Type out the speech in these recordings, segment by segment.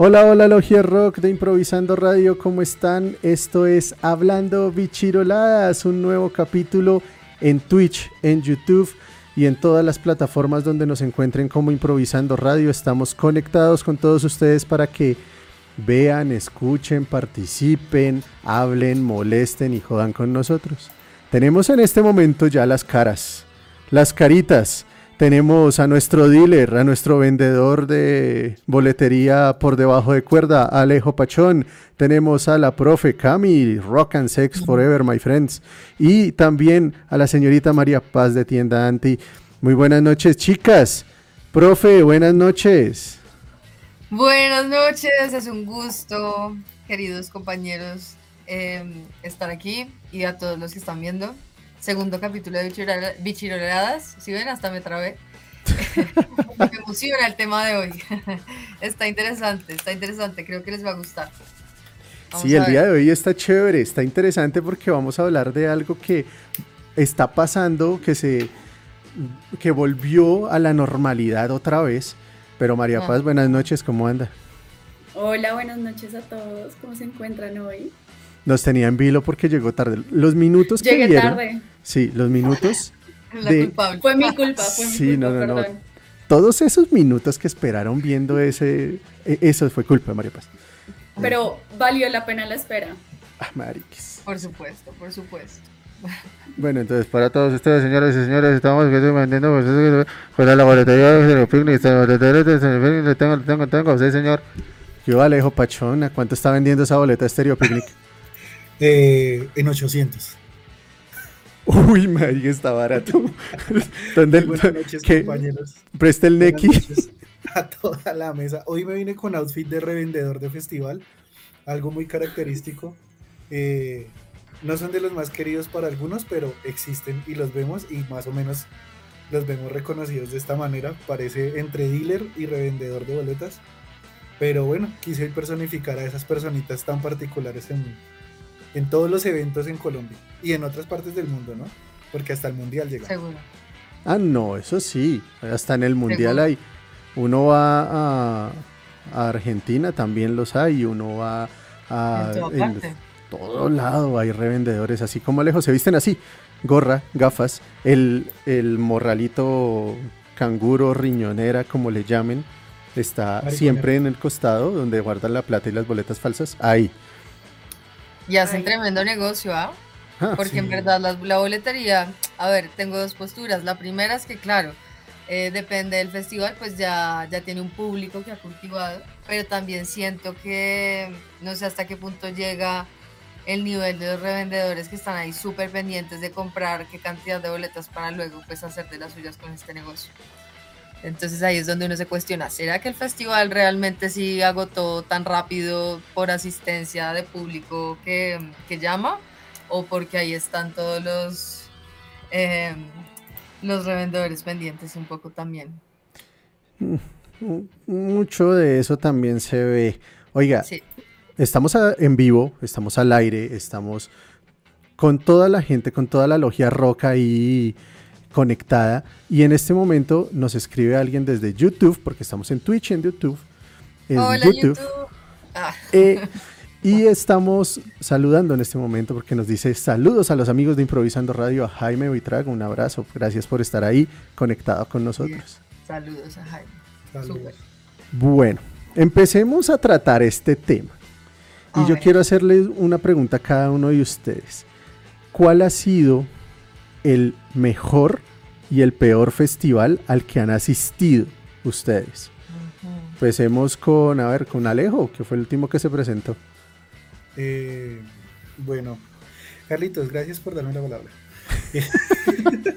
Hola, hola, Logia Rock de Improvisando Radio, ¿cómo están? Esto es Hablando Bichiroladas, un nuevo capítulo en Twitch, en YouTube y en todas las plataformas donde nos encuentren como Improvisando Radio. Estamos conectados con todos ustedes para que vean, escuchen, participen, hablen, molesten y jodan con nosotros. Tenemos en este momento ya las caras, las caritas tenemos a nuestro dealer, a nuestro vendedor de boletería por debajo de cuerda, Alejo Pachón. Tenemos a la profe Cami, Rock and Sex Forever, my friends. Y también a la señorita María Paz de Tienda Anti. Muy buenas noches, chicas. Profe, buenas noches. Buenas noches, es un gusto, queridos compañeros, em, estar aquí y a todos los que están viendo segundo capítulo de Bichiroladas. Si ven, hasta me trabé. me emociona el tema de hoy. está interesante, está interesante. Creo que les va a gustar. sí, el día de hoy está chévere, está interesante porque vamos a hablar de algo que está pasando, que se que volvió a la normalidad otra vez. Pero María ah. Paz, buenas noches, ¿cómo anda? Hola, buenas noches a todos. ¿Cómo se encuentran hoy? Nos tenía en vilo porque llegó tarde. Los minutos que Llegué tarde. Sí, los minutos. Fue mi culpa, fue mi sí, culpa, no, no, no. Todos esos minutos que esperaron viendo ese. E, eso fue culpa de María Paz. Pero valió la pena la espera. Ah, mariquis. Por supuesto, por supuesto. Bueno, entonces para todos ustedes, señoras y señores, estamos vendiendo pues, pues la boletería de los picnics, le tengo, le tengo, tengo, usted, señor. Yo, Alejo Pachón, cuánto está vendiendo esa boleta de Stereo Picnic? Eh, en 800. Uy, María, está barato. Buenas noches, compañeros. Presta el Neki. A toda la mesa. Hoy me vine con outfit de revendedor de festival. Algo muy característico. Eh, no son de los más queridos para algunos, pero existen y los vemos y más o menos los vemos reconocidos de esta manera. Parece entre dealer y revendedor de boletas. Pero bueno, quise personificar a esas personitas tan particulares en, en todos los eventos en Colombia y en otras partes del mundo, ¿no? Porque hasta el mundial llega. Seguro. Ah, no, eso sí, hasta en el mundial hay. Uno va a, Argentina, también los hay, uno va a. En, todo lado hay revendedores, así como lejos, se visten así: gorra, gafas, el, el morralito canguro, riñonera, como le llamen, está siempre en el costado donde guardan la plata y las boletas falsas. Ahí. Y hacen tremendo negocio, ¿ah? ah Porque en verdad la, boletería, a ver, tengo dos posturas. La primera es que, claro, eh, depende del festival, pues ya, ya tiene un público que ha cultivado, pero también siento que no sé hasta qué punto llega el nivel de los revendedores que están ahí súper pendientes de comprar qué cantidad de boletas para luego pues hacer de las suyas con este negocio. Entonces ahí es donde uno se cuestiona, ¿será que el festival realmente sí agotó tan rápido por asistencia de público que, llama? ¿O porque ahí están todos los, em, los revendedores pendientes un poco también? Mm, mucho de eso también se ve. Oiga, estamos en vivo, estamos al aire, estamos con toda la gente, con toda la logia roca y conectada. Y en este momento nos escribe alguien desde YouTube, porque estamos en Twitch y en YouTube. Hola, YouTube. Ah. Eh, y estamos saludando en este momento porque nos dice saludos a los amigos de Improvisando Radio, a Jaime Buitrago, un abrazo, gracias por estar ahí conectado con nosotros. Saludos a Jaime. Bueno, empecemos a tratar este tema. Y yo quiero hacerles una pregunta a cada uno de ustedes. ¿Cuál ha sido el mejor y el peor festival al que han asistido ustedes. Empecemos con, a ver, con Alejo, que fue el último que se presentó. Eh, bueno, Carlitos, gracias por darme la palabra.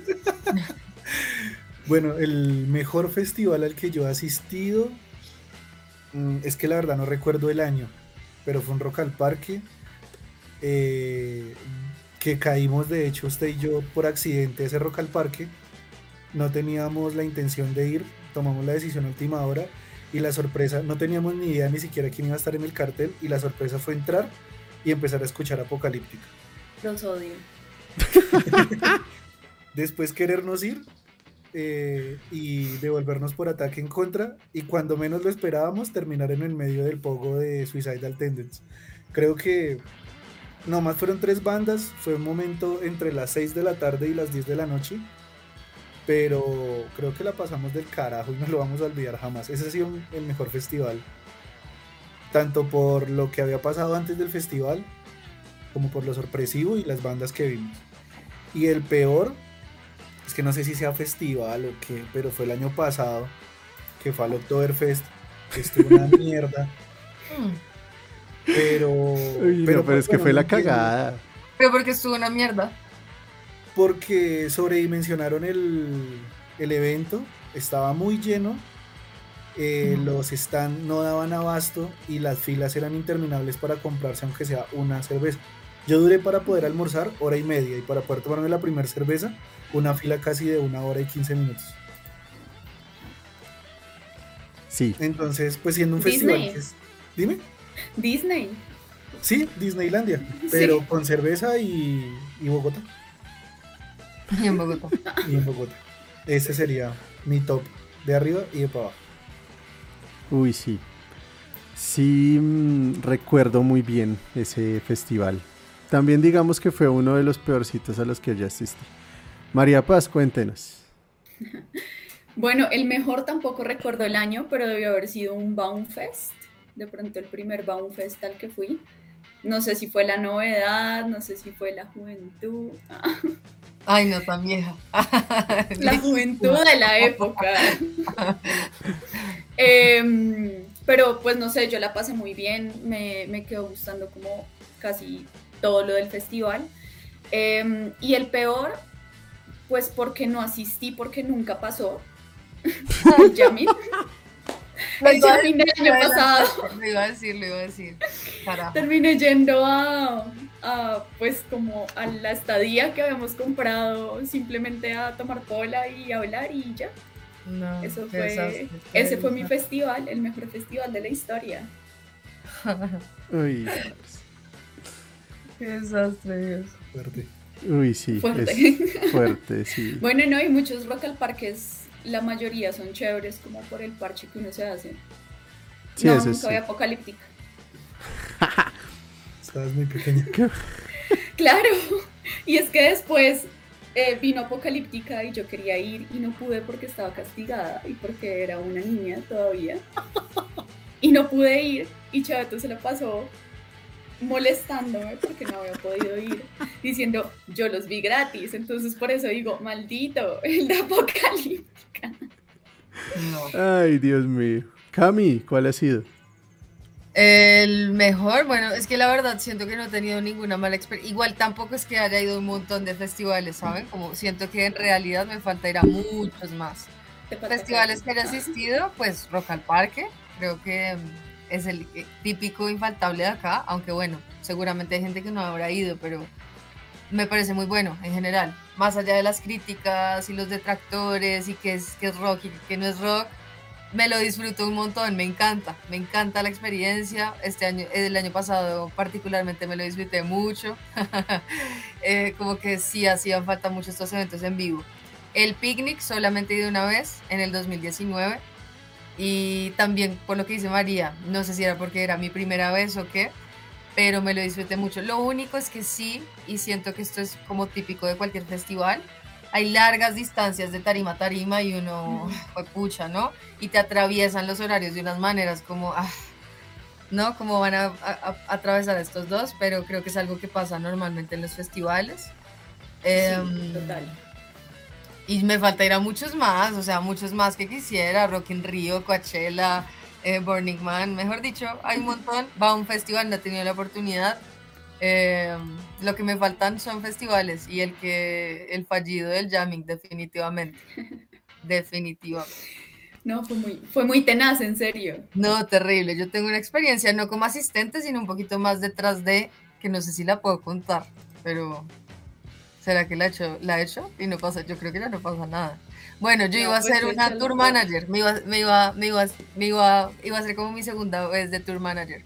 bueno, el mejor festival al que yo he asistido, mm, es que la verdad no recuerdo el año, pero fue un Rock al Parque. Eh, que caímos de hecho usted y yo por accidente ese Rock al Parque. No teníamos la intención de ir, tomamos la decisión a última hora y la sorpresa, no teníamos ni idea ni siquiera quién iba a estar en el cartel y la sorpresa fue entrar y empezar a escuchar Apocalíptica. Los odio. Después querernos ir eh, y devolvernos por ataque en contra y cuando menos lo esperábamos terminar en el medio del pogo de Suicidal Tendencies. Creo que nomás fueron tres bandas, fue un momento entre las 6 de la tarde y las 10 de la noche, pero creo que la pasamos del carajo y no lo vamos a olvidar jamás. Ese ha sido el mejor festival, tanto por lo que había pasado antes del festival, como por lo sorpresivo y las bandas que vimos. Y el peor, es que no sé si sea festival o qué, pero fue el año pasado, que fue al Oktoberfest, que estuvo una mierda. Pero, pero, es que fue la cagada. Pero porque estuvo una mierda. Porque sobredimensionaron el, el evento, estaba muy lleno, eh, los stands no daban abasto y las filas eran interminables para comprarse aunque sea una cerveza. Yo duré para poder almorzar hora y media y para poder tomarme la primera cerveza, una fila casi de una hora y quince minutos. Sí. Entonces, pues siendo un festival. Dime. Disney. Sí, Disneylandia, pero con cerveza y, y Bogotá. Y en Bogotá. Y en Bogotá. Ese sería mi top de arriba y de para abajo. Uy, sí. Sí, mm, recuerdo muy bien ese festival. También digamos que fue uno de los peorcitos a los que ya asistí. María Paz, cuéntenos. Bueno, el mejor tampoco recuerdo el año, pero debió haber sido un Baumfest. De pronto el primer Baumfest al que fui. No sé si fue la novedad, no sé si fue la juventud. Ay, no tan vieja. la juventud de la época. Em, pero pues no sé, yo la pasé muy bien, me, me quedó gustando como casi todo lo del festival. Em, y el peor, pues porque no asistí, porque nunca pasó. el. El Yamin del año pasado. Lo iba a decir, lo iba a decir. Terminé yendo a, a, pues como a la estadía que habíamos comprado, simplemente a tomar cola y hablar y ya. No, Eso fue, ese fue mi festival, el mejor festival de la historia. Uy. Qué desastre, Fuerte. Uy, sí. Fuerte. fuerte, sí. bueno, no, hay muchos rock al parques, la mayoría son chéveres, como por el parche que uno se hace. Sí, no, nunca voy apocalíptica. Estabas muy pequeña. claro. Y es que después eh, vino apocalíptica y yo quería ir y no pude porque estaba castigada y porque era una niña todavía. Y no pude ir y Chaveto se lo pasó molestándome porque no había podido ir, diciendo, yo los vi gratis, entonces por eso digo, maldito, el de Apocalíptica. Ay, Dios mío. Cami, ¿cuál ha sido? El mejor, bueno, es que la verdad siento que no he tenido ninguna mala experiencia. Igual tampoco es que haya ido a un montón de festivales, ¿saben? Como siento que en realidad me falta ir a muchos más. Festivales que haya asistido, pues Rock al Parque, creo que es el típico infaltable de acá, aunque bueno, seguramente hay gente que no habrá ido, pero me parece muy bueno en general. Más allá de las críticas y los detractores y que es, que es rock y que no es rock, me lo disfruto un montón, me encanta, me encanta la experiencia. Este año, el año pasado particularmente me lo disfruté mucho. Eh, como que sí hacían falta mucho estos eventos en vivo. El picnic solamente he ido una vez en el 2019 y también por lo que dice María, no sé si era porque era mi primera vez o qué, pero me lo disfruté mucho. Lo único es que sí, y siento que esto es como típico de cualquier festival, hay largas distancias de tarima a tarima y uno, pues pucha, ¿no? Y te atraviesan los horarios de unas maneras como, ah, ¿no? Como van a, atravesar estos dos, pero creo que es algo que pasa normalmente en los festivales. Em, total. Y me falta ir a muchos más, o sea, muchos más que quisiera, Rock in Rio, Coachella, eh, Burning Man, mejor dicho, hay un montón. Va a un festival, no he tenido la oportunidad. Eh, lo que me faltan son festivales y el que el fallido del jamming, definitivamente. definitivamente. No, fue muy, fue muy tenaz, en serio. No, terrible. Yo tengo una experiencia no como asistente, sino un poquito más detrás de, que no sé si la puedo contar, pero ¿Será que la he hecho, la he hecho? Y no pasa, yo creo que ya no pasa nada. Bueno, yo iba a pues ser una tour manager, me iba, me iba, me iba, me iba, iba a ser como mi segunda vez de tour manager.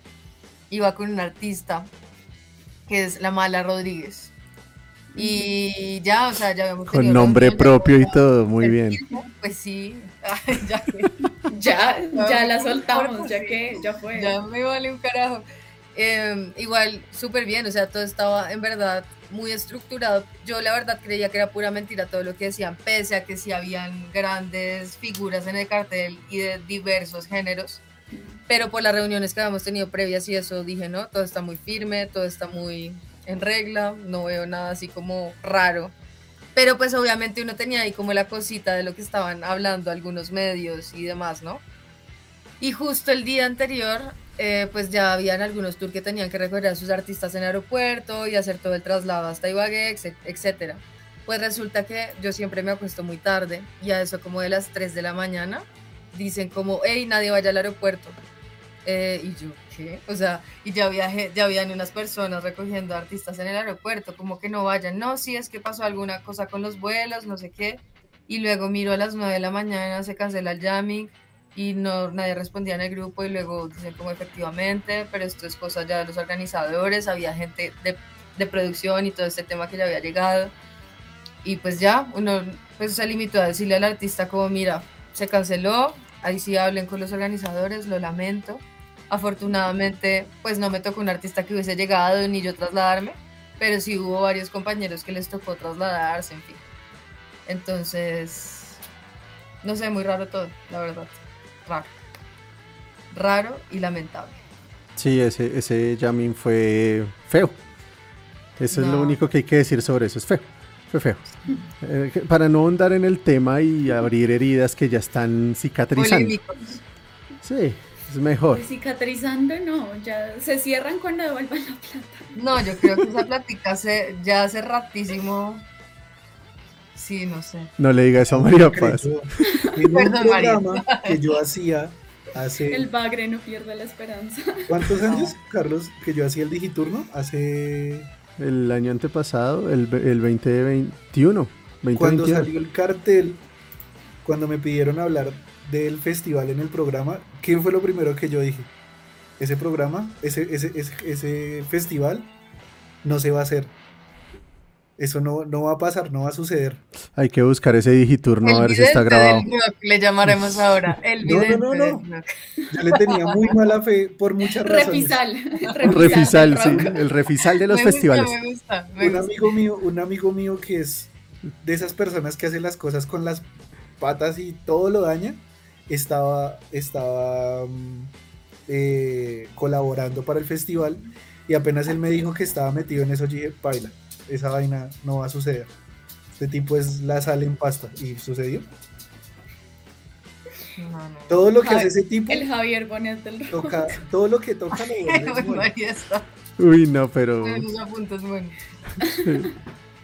Iba con un artista que es la Mala Rodríguez. Y ya, o sea, ya habíamos Con nombre propio y todo, muy bien. Pues sí, ya, ya, ya la soltamos, ya que, ya fue. Ya me vale un carajo. Em, igual, súper bien, o sea, todo estaba en verdad muy estructurado. Yo la verdad creía que era pura mentira todo lo que decían, pese a que sí habían grandes figuras en el cartel y de diversos géneros. Pero por las reuniones que habíamos tenido previas y eso dije, no, todo está muy firme, todo está muy en regla, no veo nada así como raro. Pero pues obviamente uno tenía ahí como la cosita de lo que estaban hablando algunos medios y demás, ¿no? Y justo el día anterior, eh, pues ya habían algunos tours que tenían que recoger a sus artistas en el aeropuerto y hacer todo el traslado hasta Ibagué, etc. Pues resulta que yo siempre me acuesto muy tarde y a eso como de las 3 de la mañana dicen como, hey, nadie vaya al aeropuerto. Eh, y yo, ¿qué? O sea, y ya, había, ya habían unas personas recogiendo artistas en el aeropuerto, como que no vayan, no, sí, es que pasó alguna cosa con los vuelos, no sé qué. Y luego miro a las 9 de la mañana, se cancela el jamming y no, nadie respondía en el grupo y luego dicen como efectivamente, pero esto es cosa ya de los organizadores, había gente de, de producción y todo este tema que ya había llegado. Y pues ya, uno pues se limitó a decirle al artista como, mira, se canceló, ahí sí hablen con los organizadores, lo lamento Afortunadamente, pues no me tocó un artista que hubiese llegado ni yo trasladarme, pero sí hubo varios compañeros que les tocó trasladarse, en fin. Entonces, no sé, muy raro todo, la verdad. Raro. Raro y lamentable. Sí, ese, ese jamming fue feo. Eso es lo único que hay que decir sobre eso, es feo. Fue feo. Eh, para no andar en el tema y abrir heridas que ya están cicatrizando. Sí, es mejor. Pues cicatrizando, no, ya se cierran cuando devuelvan la plata. No, yo creo que esa plática hace, ya hace ratísimo. Sí, no sé. No le diga eso a María Paz. En un programa que yo hacía hace. El bagre no pierde la esperanza. ¿Cuántos años, Carlos, que yo hacía el digiturno? Hace. El año antepasado, el, el 2021. Cuando salió el cartel, cuando me pidieron hablar del festival en el programa, ¿qué fue lo primero que yo dije? Ese programa, ese, ese, ese, festival no se va a hacer. Eso no, no, va a pasar, no va a suceder. Hay que buscar ese digiturno a ver si está grabado. le llamaremos ahora. El no, no, no, no. Yo le tenía muy mala fe por muchas razones. Refisal. Refisal, sí. El refisal de los festivales. me gusta, un amigo mío, un amigo mío que es de esas personas que hacen las cosas con las patas y todo lo daña estaba, estaba mm, eh, colaborando para el festival y apenas él me dijo que estaba metido en eso, yo dije, baila, esa vaina no va a suceder. Este tipo es la sal en pasta. ¿Y sucedió? Todo lo que hace ese tipo. El Javier Bonet del toca, Todo lo que toca lo Uy, no, pero.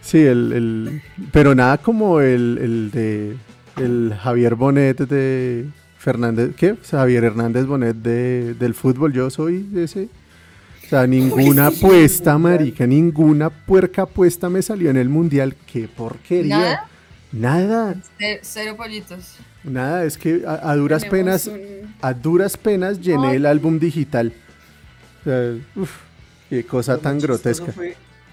Sí, el, el, pero nada como el, el de el Javier Bonet de Fernández, ¿qué? Javier Hernández Bonet de, del fútbol, yo soy ese. O sea, ninguna apuesta, marica, ninguna puerca apuesta me salió en el mundial. Qué porquería. Nada. Cero pollitos. Nada, es que a, duras penas, a duras penas llené el álbum digital. O sea, uf, qué cosa tan grotesca.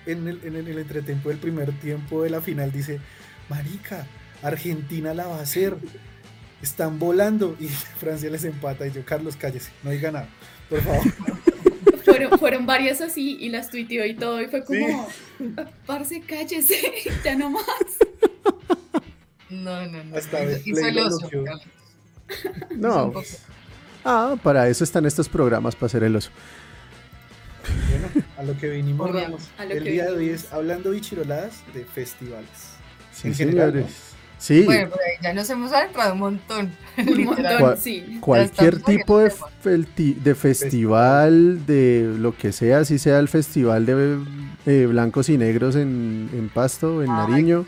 en, el, en el entretiempo del primer tiempo de la final, dice, marica, Argentina la va a hacer. Están volando y Francia les empata y yo, Carlos, cállese, no diga nada, por favor. Fueron, fueron varias así y las tuiteó y todo y fue como, parce, cállese, ya no más. No, no, no. Hasta y No. Ah, para eso están estos programas, para hacer el oso. Bueno, a lo que vinimos, el día de hoy es hablando bichiroladas de festivales. Sí, señores. Sí. Bueno, ya nos hemos adentrado un montón. Un montón, sí. Cualquier tipo de, de festival, de lo que sea, si sea el festival de eh, blancos y negros en, en Pasto, en Nariño.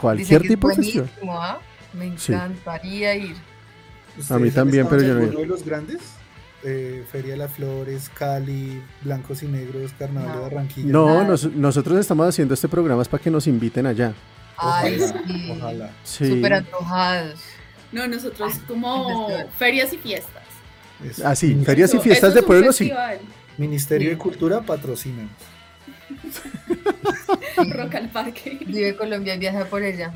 Cualquier tipo de festival. ¿ah? Me encantaría ir. A mí también, pero yo no. ¿Uno de los grandes? Eh, Feria de las Flores, Cali, Blancos y Negros, Carnaval de Barranquilla. No, nosotros estamos haciendo este programa para que nos inviten allá. Ay, sí. Ojalá. Súper antojados. No, nosotros como ferias y fiestas. Ah, sí, ferias y fiestas de pueblo, sí. Ministerio de Cultura patrocina. Rock al Parque. Vive Colombia y viaja por ella.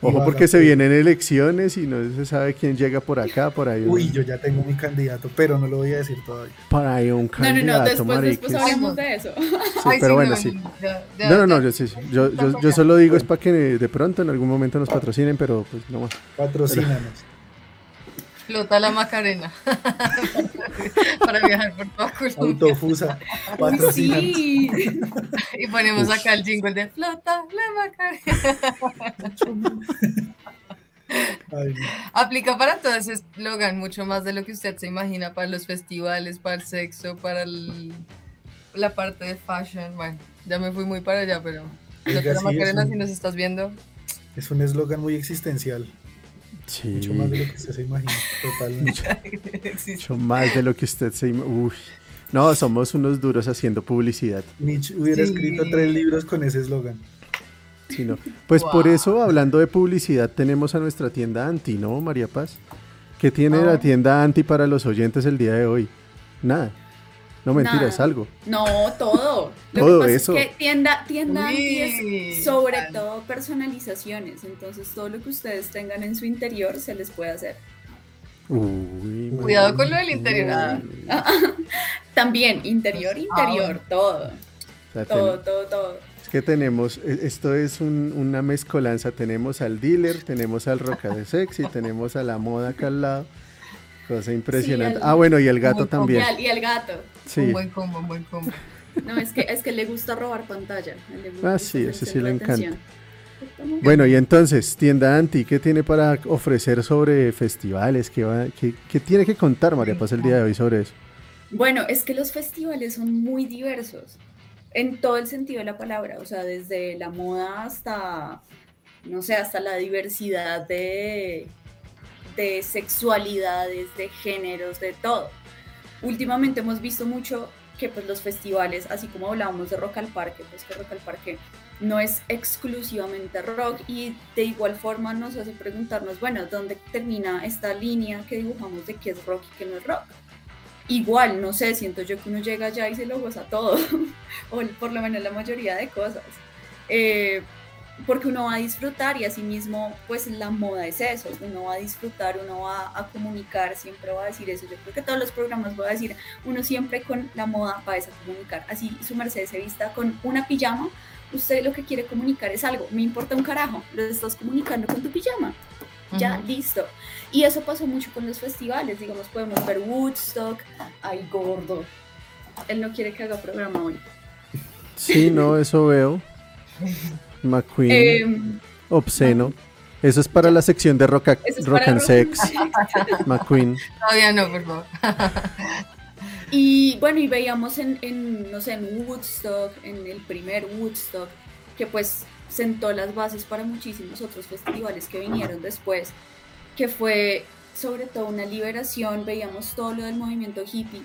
Ojo porque se vienen elecciones y no se sabe quién llega por acá, por ahí. Uy, yo ya tengo mi candidato, pero no lo voy a decir todavía. Por ahí un candidato, No, no, no, después, después de eso. Sí, pero bueno, sí. No, no, no, yo, sí, yo, yo, yo, solo digo es para que de pronto en algún momento nos patrocinen, pero pues no más. Patrocínanos. Flota la Macarena. para viajar por toda Colombia. Autofusa. Patrocina. Sí. Y ponemos acá el jingle de Flota la Macarena. Aplica para todo ese eslogan, mucho más de lo que usted se imagina para los festivales, para el sexo, para el, la parte de fashion. Bueno, ya me fui muy para allá, pero Flota la Macarena, si nos estás viendo. Es un eslogan muy existencial. Sí. Mucho más de lo que usted se imagina, totalmente. Mucho más de lo que usted se imagina. No, somos unos duros haciendo publicidad. Nietzsche hubiera Sí. escrito tres libros con ese eslogan. Sí, no. Pues Wow. por eso, hablando de publicidad, tenemos a nuestra tienda Anti, ¿no, María Paz? ¿Qué tiene la tienda Anti para los oyentes el día de hoy? Nada. No mentiras, Nada. algo. No, todo. Lo Todo que pasa eso. es que tienda, tienda es sobre vale. todo personalizaciones. Entonces todo lo que ustedes tengan en su interior se les puede hacer. Uy, Cuidado con lo del interior. ah. También, interior, interior, todo. O sea, Todo, ten- todo, todo. Es que tenemos, e- esto es un- una mezcolanza. Tenemos al dealer, tenemos al roca de sexy, tenemos a la moda acá al lado. Cosa impresionante. ah, bueno, y el gato también. y al gato. Sí. Un buen combo, un buen combo. No, es que, es que le gusta robar pantalla. le gusta Ah, sí, el ese sí le encanta. Bueno, y entonces, tienda Anti, ¿qué tiene para ofrecer sobre festivales? ¿Qué, va- qué- qué tiene que contar María Paz el día de hoy sobre eso? Bueno, es que los festivales son muy diversos en todo el sentido de la palabra, o sea, desde la moda hasta, no sé, hasta la diversidad de, de sexualidades, de géneros, de todo. Últimamente hemos visto mucho que pues los festivales, así como hablábamos de Rock al Parque, pues que Rock al Parque no es exclusivamente rock y de igual forma nos hace preguntarnos, bueno, ¿dónde termina esta línea que dibujamos de qué es rock y qué no es rock? igual, no sé, siento yo que uno llega allá y se lo goza todo, o por lo menos la mayoría de cosas, Eh, porque uno va a disfrutar y asimismo, pues la moda es eso, uno va a disfrutar, uno va a comunicar, siempre va a decir eso, yo creo que todos los programas voy a decir, uno siempre con la moda va a comunicar, así su merced se vista con una pijama, usted lo que quiere comunicar es algo, me importa un carajo, lo estás comunicando con tu pijama, ya, listo. Y eso pasó mucho con los festivales, digamos, podemos ver Woodstock, ay, gordo. Él no quiere que haga programa hoy. Sí, no, eso veo. McQueen, Em, obsceno. Eso es para la sección de rock, es rock and rock sex. McQueen. Todavía no, por favor. Y bueno, y veíamos en, en, no sé, en Woodstock, en el primer Woodstock, que pues sentó las bases para muchísimos otros festivales que vinieron después, que fue sobre todo una liberación, veíamos todo lo del movimiento hippie.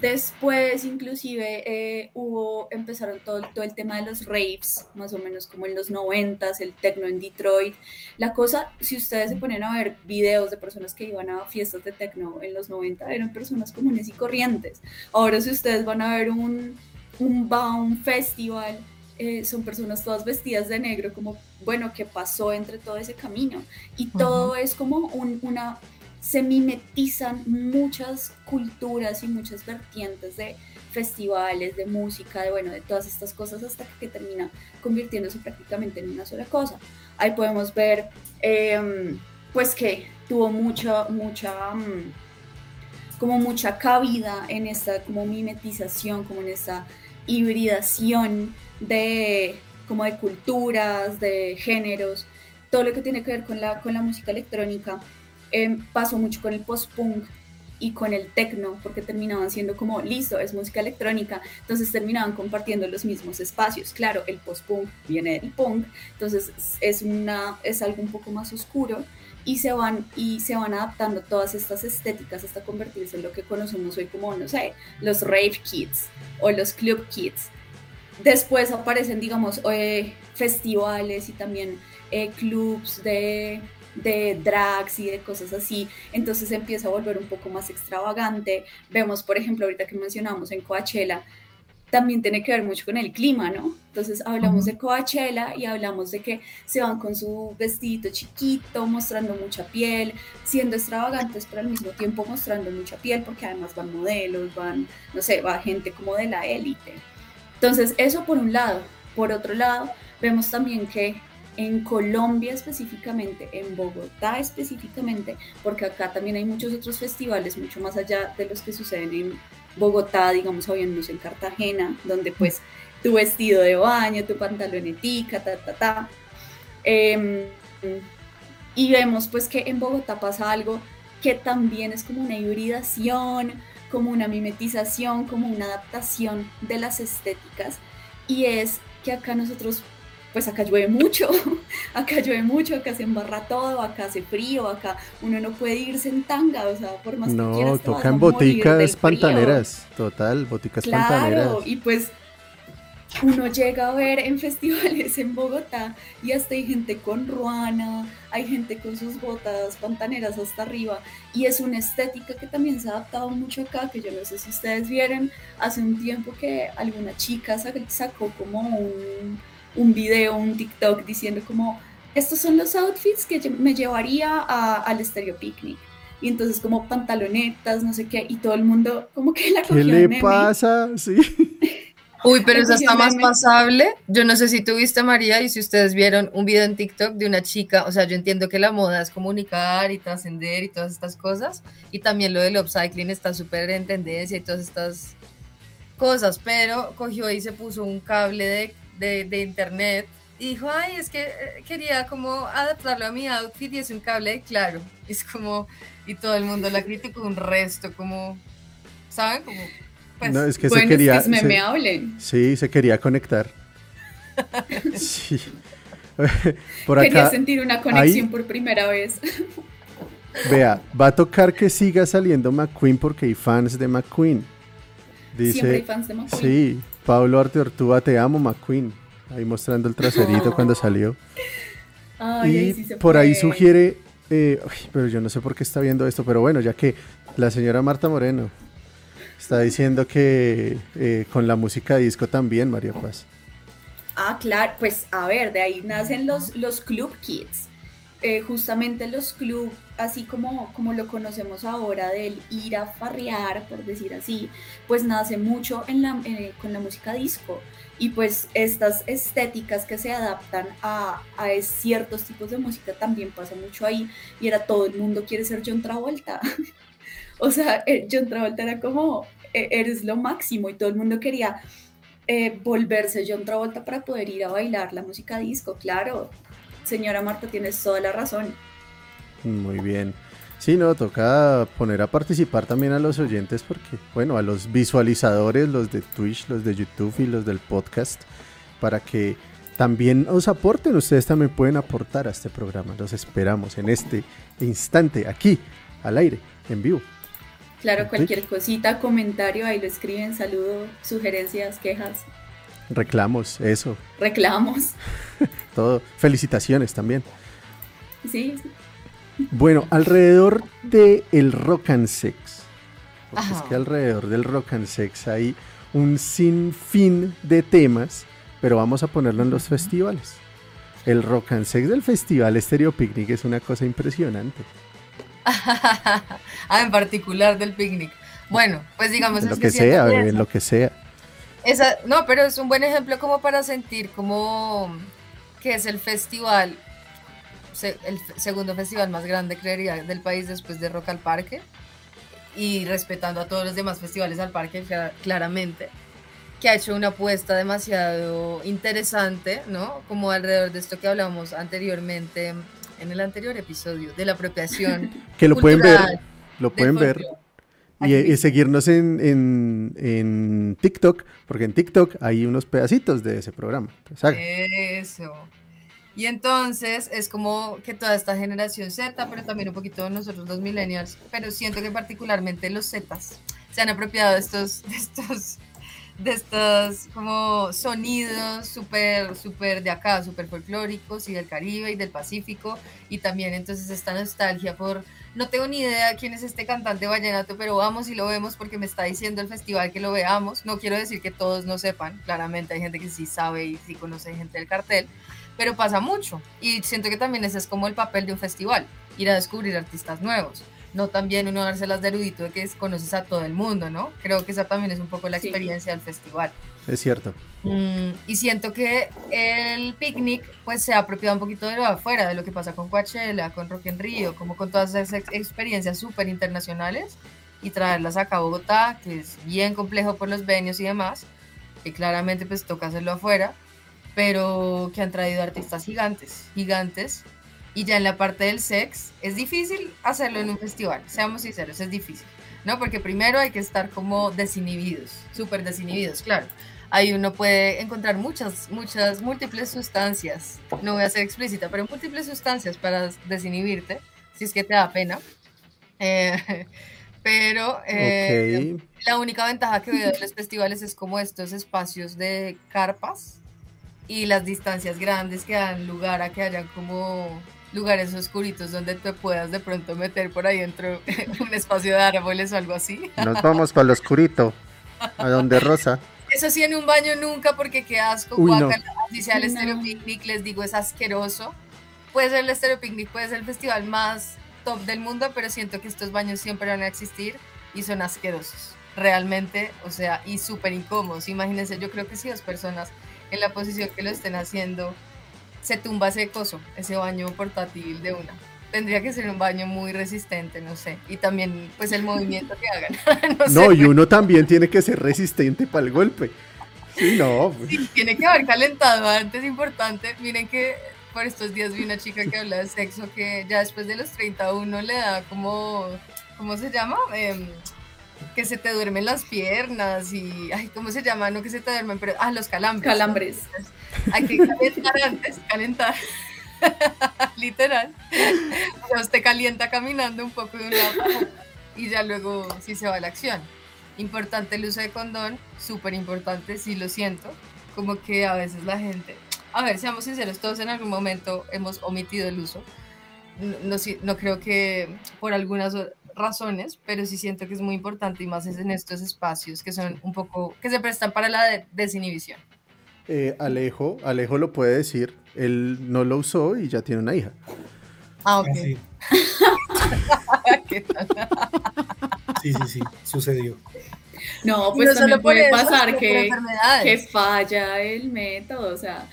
Después, inclusive, eh, hubo, empezaron todo, todo el tema de los raves, más o menos como en los noventas, el techno en Detroit. La cosa, si ustedes se ponen a ver videos de personas que iban a fiestas de techno en los 90, eran personas comunes y corrientes. Ahora, si ustedes van a ver un, un Baum Festival, eh, son personas todas vestidas de negro, como, bueno, ¿qué pasó entre todo ese camino? Y todo es como un- una se mimetizan muchas culturas y muchas vertientes de festivales, de música, de bueno, de todas estas cosas hasta que termina convirtiéndose prácticamente en una sola cosa. Ahí podemos ver, eh, pues que tuvo mucha, mucha, mm, como mucha cabida en esta como mimetización, como en esta hibridación de como de culturas, de géneros, todo lo que tiene que ver con la, con la música electrónica eh, pasó mucho con el post-punk y con el techno, porque terminaban siendo como, listo, es música electrónica, entonces terminaban compartiendo los mismos espacios. Claro, el post-punk viene del punk, entonces es, una, es algo un poco más oscuro y se, van, y se van adaptando todas estas estéticas hasta convertirse en lo que conocemos hoy como, no sé, los rave kids o los club kids. Después aparecen, digamos, eh, festivales y también eh, clubs de de drags y de cosas así, entonces empieza a volver un poco más extravagante. Vemos, por ejemplo, ahorita que mencionamos en Coachella, también tiene que ver mucho con el clima, ¿no? Entonces hablamos de Coachella y hablamos de que se van con su vestido chiquito, mostrando mucha piel, siendo extravagantes, pero al mismo tiempo mostrando mucha piel, porque además van modelos, van, no sé, va gente como de la élite. Entonces, eso por un lado. Por otro lado, vemos también que en Colombia específicamente, en Bogotá específicamente, porque acá también hay muchos otros festivales, mucho más allá de los que suceden en Bogotá, digamos, habiéndose en Cartagena, donde pues tu vestido de baño, tu pantalonetica, ta, ta, ta. Em, y vemos pues que en Bogotá pasa algo que también es como una hibridación, como una mimetización, como una adaptación de las estéticas. Y es que acá nosotros, pues acá llueve mucho, acá llueve mucho, acá se embarra todo, acá hace frío, acá uno no puede irse en tanga, o sea, por más no, que quieras. No, tocan boticas pantaneras, total, boticas claro, pantaneras. y pues uno llega a ver en festivales en Bogotá y hasta hay gente con ruana, hay gente con sus botas pantaneras hasta arriba y es una estética que también se ha adaptado mucho acá, que yo no sé si ustedes vieron hace un tiempo que alguna chica sacó como un, un video, un TikTok diciendo como estos son los outfits que me llevaría al Stereo Picnic. Y entonces como pantalonetas, no sé qué, y todo el mundo como que la ¿Qué le pasa? Sí. Uy, pero eso está más pasable. Yo no sé si tuviste, María, y si ustedes vieron un video en TikTok de una chica, o sea, yo entiendo que la moda es comunicar y trascender y todas estas cosas, y también lo del upcycling está súper en tendencia y todas estas cosas, pero cogió y se puso un cable de, de, internet y dijo, ay, es que eh, quería como adaptarlo a mi outfit y es un cable claro. Es como, y todo el mundo la criticó un resto, como, ¿saben? Como pues, no, es que se quería. Es que Sí, se quería conectar. sí. por acá, quería sentir una conexión por primera vez. Vea, va a tocar que siga saliendo McQueen porque hay fans de McQueen. Dice, Siempre hay fans de McQueen. Sí, Pablo Arte Ortúa, te amo McQueen. Ahí mostrando el traserito cuando salió. y por ahí sugiere, eh, pero yo no sé por qué está viendo esto, pero bueno, ya que la señora Marta Moreno Está diciendo que eh, con la música disco también, María Paz. Ah, claro, pues a ver, de ahí nacen los, los club kids. Eh, justamente los club, así como, como lo conocemos ahora, del ir a farrear, por decir así, pues nace mucho en la, eh, con la música disco. Y pues estas estéticas que se adaptan a, a, ciertos tipos de música también pasa mucho ahí. Y era todo el mundo quiere ser John Travolta. o sea, John Travolta era como e, eres lo máximo y todo el mundo quería eh, volverse John Travolta para poder ir a bailar la música disco, claro. Señora Marta, tienes toda la razón. Muy bien. Sí, no, toca poner a participar también a los oyentes porque, bueno, a los visualizadores, los de Twitch, los de YouTube y los del podcast, para que también os aporten. Ustedes también pueden aportar a este programa. Los esperamos en este instante, aquí, al aire, en vivo. Claro, cualquier cosita, comentario, ahí lo escriben, saludo, sugerencias, quejas. Reclamos, eso. Reclamos. Todo. Felicitaciones también. Sí, Bueno, alrededor del el rock and sex. es que alrededor del rock and sex hay un sinfín de temas, pero vamos a ponerlo en los festivales. El rock and sex del festival Stereo Picnic es una cosa impresionante. ah, en particular del picnic. Bueno, pues digamos... lo que, sea, en lo que sea. Esa, no, pero es un buen ejemplo como para sentir como que es el festival, el segundo festival más grande, creería, del país después de Rock al Parque. Y respetando a todos los demás festivales al parque, claramente que ha hecho una apuesta demasiado interesante, ¿no? Como alrededor de esto que hablamos anteriormente en el anterior episodio de la apropiación. que lo pueden ver, lo pueden ver. Y, seguirnos en, en, TikTok, porque en TikTok hay unos pedacitos de ese programa. Eso. Y entonces es como que toda esta generación Z, pero también un poquito nosotros los millennials, pero siento que particularmente los Zetas se han apropiado de estos, de estos de estos como sonidos súper, súper de acá, súper folclóricos y del Caribe y del Pacífico y también entonces esta nostalgia por no tengo ni idea quién es este cantante vallenato, pero vamos y lo vemos porque me está diciendo el festival que lo veamos. No quiero decir que todos no sepan, claramente hay gente que sí sabe y sí conoce gente del cartel, pero pasa mucho. Y siento que también ese es como el papel de un festival, ir a descubrir artistas nuevos. No también uno dárselas de erudito de que conoces a todo el mundo, ¿no? Creo que esa también es un poco la experiencia del festival. Es cierto. Mm, y siento que el picnic pues se ha apropiado un poquito de lo de afuera, de lo que pasa con Coachella, con Rock en Río, como con todas esas experiencias súper internacionales y traerlas acá a Bogotá, que es bien complejo por los venios y demás, que claramente pues toca hacerlo afuera, pero que han traído artistas gigantes, gigantes. Y ya en la parte del sex, es difícil hacerlo en un festival, seamos sinceros, es difícil, ¿no? Porque primero hay que estar como desinhibidos, súper desinhibidos, claro ahí uno puede encontrar muchas, muchas, múltiples sustancias. No voy a ser explícita, pero múltiples sustancias para desinhibirte, si es que te da pena. Eh, pero eh, la única ventaja que veo de los festivales es como estos espacios de carpas y las distancias grandes que dan lugar a que hayan como lugares oscuritos donde te puedas de pronto meter por ahí dentro un espacio de árboles o algo así. Nos vamos para lo oscurito, a donde Rosa. Eso sí, en un baño nunca, porque qué asco, guacala. Si sea el Estéreo Picnic, les digo, es asqueroso. Puede ser el Estéreo Picnic, puede ser el festival más top del mundo, pero siento que estos baños siempre van a existir y son asquerosos. Realmente, o sea, y súper incómodos. Imagínense, yo creo que si dos personas en la posición que lo estén haciendo, se tumba ese coso, ese baño portátil de una tendría que ser un baño muy resistente, no sé. Y también, pues, el movimiento que hagan. no, y uno también tiene que ser resistente para el golpe. Sí, no. Pues. Sí, tiene que haber calentado antes, importante. Miren que por estos días vi una chica que habla de sexo que ya después de los 31 le da como, ¿cómo se llama? Em, que se te duermen las piernas y, ay, ¿cómo se llama? No que se te duermen, pero, ah, los calambres. Calambres. hay que calentar antes, calentar. literal. Dios te calienta caminando un poco de un lado y ya luego sí se va a la acción. Importante el uso de condón, súper importante, sí lo siento. Como que a veces la gente, a ver, seamos sinceros, todos en algún momento hemos omitido el uso. No, no, creo que por algunas razones, pero sí siento que es muy importante y más es en estos espacios que son un poco, que se prestan para la desinhibición. Eh, Alejo, Alejo lo puede decir, él no lo usó y ya tiene una hija. Ah, ok. Ah, sí. sí, sí, sucedió. No, pues también puede pasar que, que, falla el método, o sea,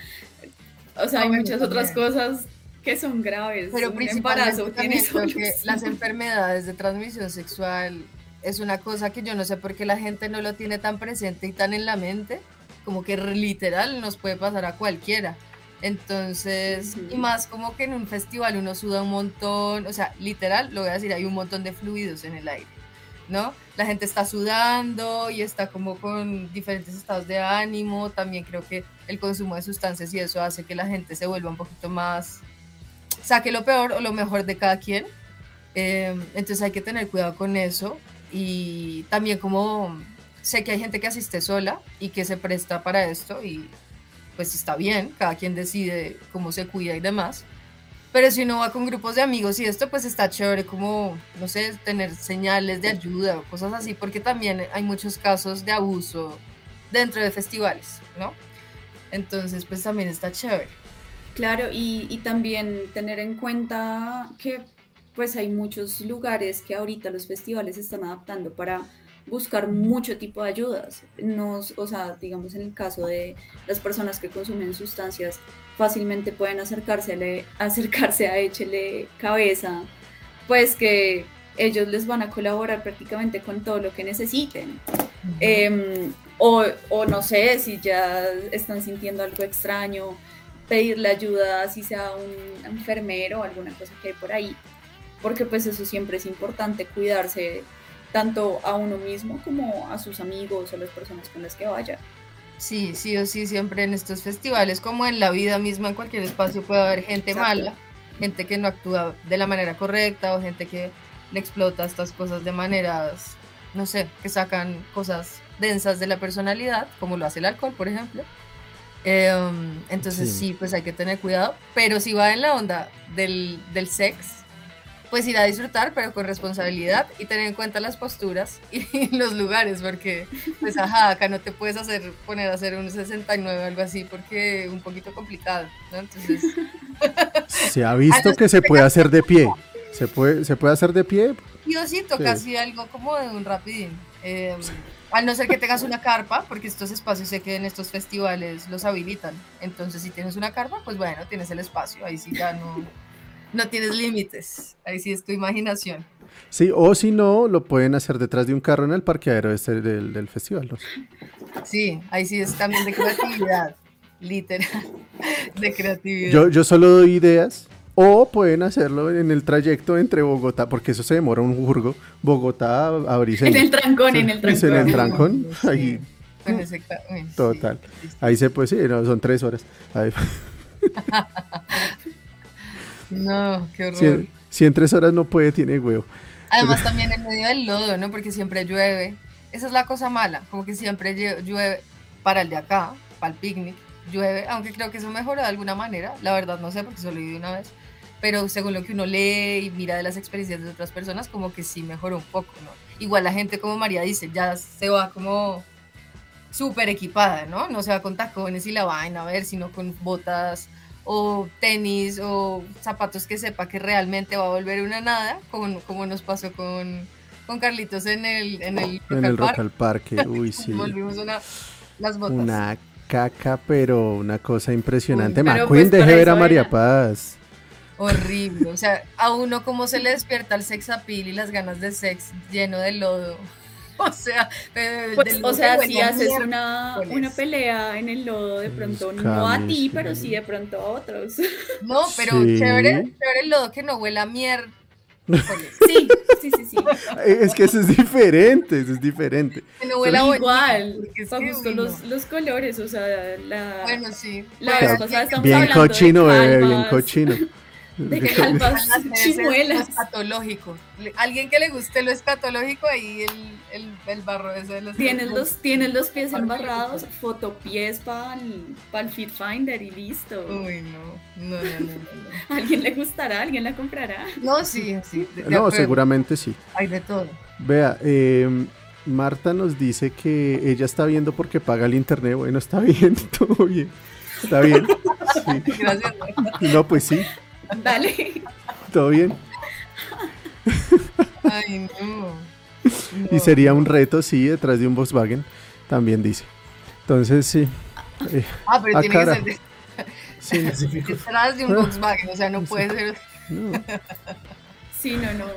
o sea, hay muchas otras cosas que son graves. Pero principalmente tiene que las enfermedades de transmisión sexual es una cosa que yo no sé por qué la gente no lo tiene tan presente y tan en la mente, como que literal nos puede pasar a cualquiera. Entonces, y más como que en un festival uno suda un montón, o sea, literal, lo voy a decir, hay un montón de fluidos en el aire, ¿no? La gente está sudando y está como con diferentes estados de ánimo, también creo que el consumo de sustancias y eso hace que la gente se vuelva un poquito más, saque lo peor o lo mejor de cada quien. Em, entonces hay que tener cuidado con eso y también como sé que hay gente que asiste sola y que se presta para esto y pues está bien, cada quien decide cómo se cuida y demás. Pero si uno va con grupos de amigos y esto, pues está chévere como, no sé, tener señales de ayuda o cosas así, porque también hay muchos casos de abuso dentro de festivales, ¿no? Entonces, pues también está chévere. Claro, y, y también tener en cuenta que pues hay muchos lugares que ahorita los festivales están adaptando para buscar mucho tipo de ayudas. Nos, o sea, digamos en el caso de las personas que consumen sustancias, fácilmente pueden acercarse, acercarse a Échele Cabeza, pues que ellos les van a colaborar prácticamente con todo lo que necesiten. Em, o, o, no sé, si ya están sintiendo algo extraño, pedirle ayuda, si sea un enfermero o alguna cosa que hay por ahí, porque pues eso siempre es importante, cuidarse tanto a uno mismo como a sus amigos o las personas con las que vaya. Sí, sí o sí, siempre en estos festivales, como en la vida misma, en cualquier espacio puede haber gente mala, gente que no actúa de la manera correcta o gente que le explota estas cosas de maneras, no sé, que sacan cosas densas de la personalidad, como lo hace el alcohol, por ejemplo. Em, entonces sí. pues hay que tener cuidado, pero si va en la onda del, del sex, pues ir a disfrutar, pero con responsabilidad y tener en cuenta las posturas y los lugares, porque, pues, ajá, acá no te puedes hacer, poner a hacer un 69 o algo así, porque un poquito complicado, ¿no? Entonces... Se ha visto que se puede hacer de pie. ¿Se puede, ¿Se puede hacer de pie? Yo sí, toca así algo como de un rapidín. Eh, al no ser que tengas una carpa, porque estos espacios sé que en estos festivales los habilitan. Entonces, si tienes una carpa, pues bueno, tienes el espacio. Ahí sí ya no no tienes límites. Ahí sí es tu imaginación. Sí, o si no, lo pueden hacer detrás de un carro en el parqueadero este del, del festival. Sí, ahí sí es también de creatividad, literal, de creatividad. Yo, yo solo doy ideas, o pueden hacerlo en el trayecto entre Bogotá, porque eso se demora un jurgo, Bogotá a En el trancón, en el trancón. en el trancón, ahí. Total. Ahí se puede, sí, no, son tres horas. Ahí. No, qué horror. Si, en tres horas no puede, tiene huevo. Además también en medio del lodo, ¿no? Porque siempre llueve. Esa es la cosa mala, como que siempre llueve para el de acá, para el picnic, llueve, aunque creo que eso mejoró de alguna manera, la verdad no sé porque solo viví una vez, pero según lo que uno lee y mira de las experiencias de otras personas, como que sí mejoró un poco, ¿no? Igual la gente, como María dice, ya se va como súper equipada, ¿no? No se va con tacones y la vaina a ver, sino con botas o tenis o zapatos que sepa que realmente va a volver una nada, como, como nos pasó con, con Carlitos en el, en el, en el Rock al Parque. Uy, sí. Volvimos una, las botas. Una caca, pero una cosa impresionante. Uy, pues deje ver a María Paz. Horrible. O sea, a uno como se le despierta el sex appeal y las ganas de sex lleno de lodo. o sea, pues, o sea si haces una, una, pelea en el lodo, de pronto no a ti, pero sí de pronto a otros. No, pero chévere, chévere el lodo que no huela a mierda. Sí, sí, sí, sí. Es que eso es diferente, eso es diferente. Que no huela igual. Es que los, los, colores, o sea, la. Bueno, sí. La bien cochino, bebé, bien cochino. De chimuelas. Escatológico. Alguien que le guste lo escatológico, ahí el, el, el barro ese de los. Tienes los, tienes los pies embarrados, fotopies para el Fit Finder y listo. Uy, no. No, no, no. ¿Alguien le gustará? ¿Alguien la comprará? No, sí, sí. no, seguramente sí. Hay de todo. Vea, eh, Marta nos dice que ella está viendo porque paga el internet. Bueno, está bien, todo bien. Está bien. Sí. Gracias. No, pues sí. Dale. ¿Todo bien? Ay, no. Y sería un reto, sí, detrás de un Volkswagen, también dice. Entonces, sí. Eh, ah, pero tiene que ser sí. detrás de un Volkswagen, o sea, no puede ser. No. Sí, no, no,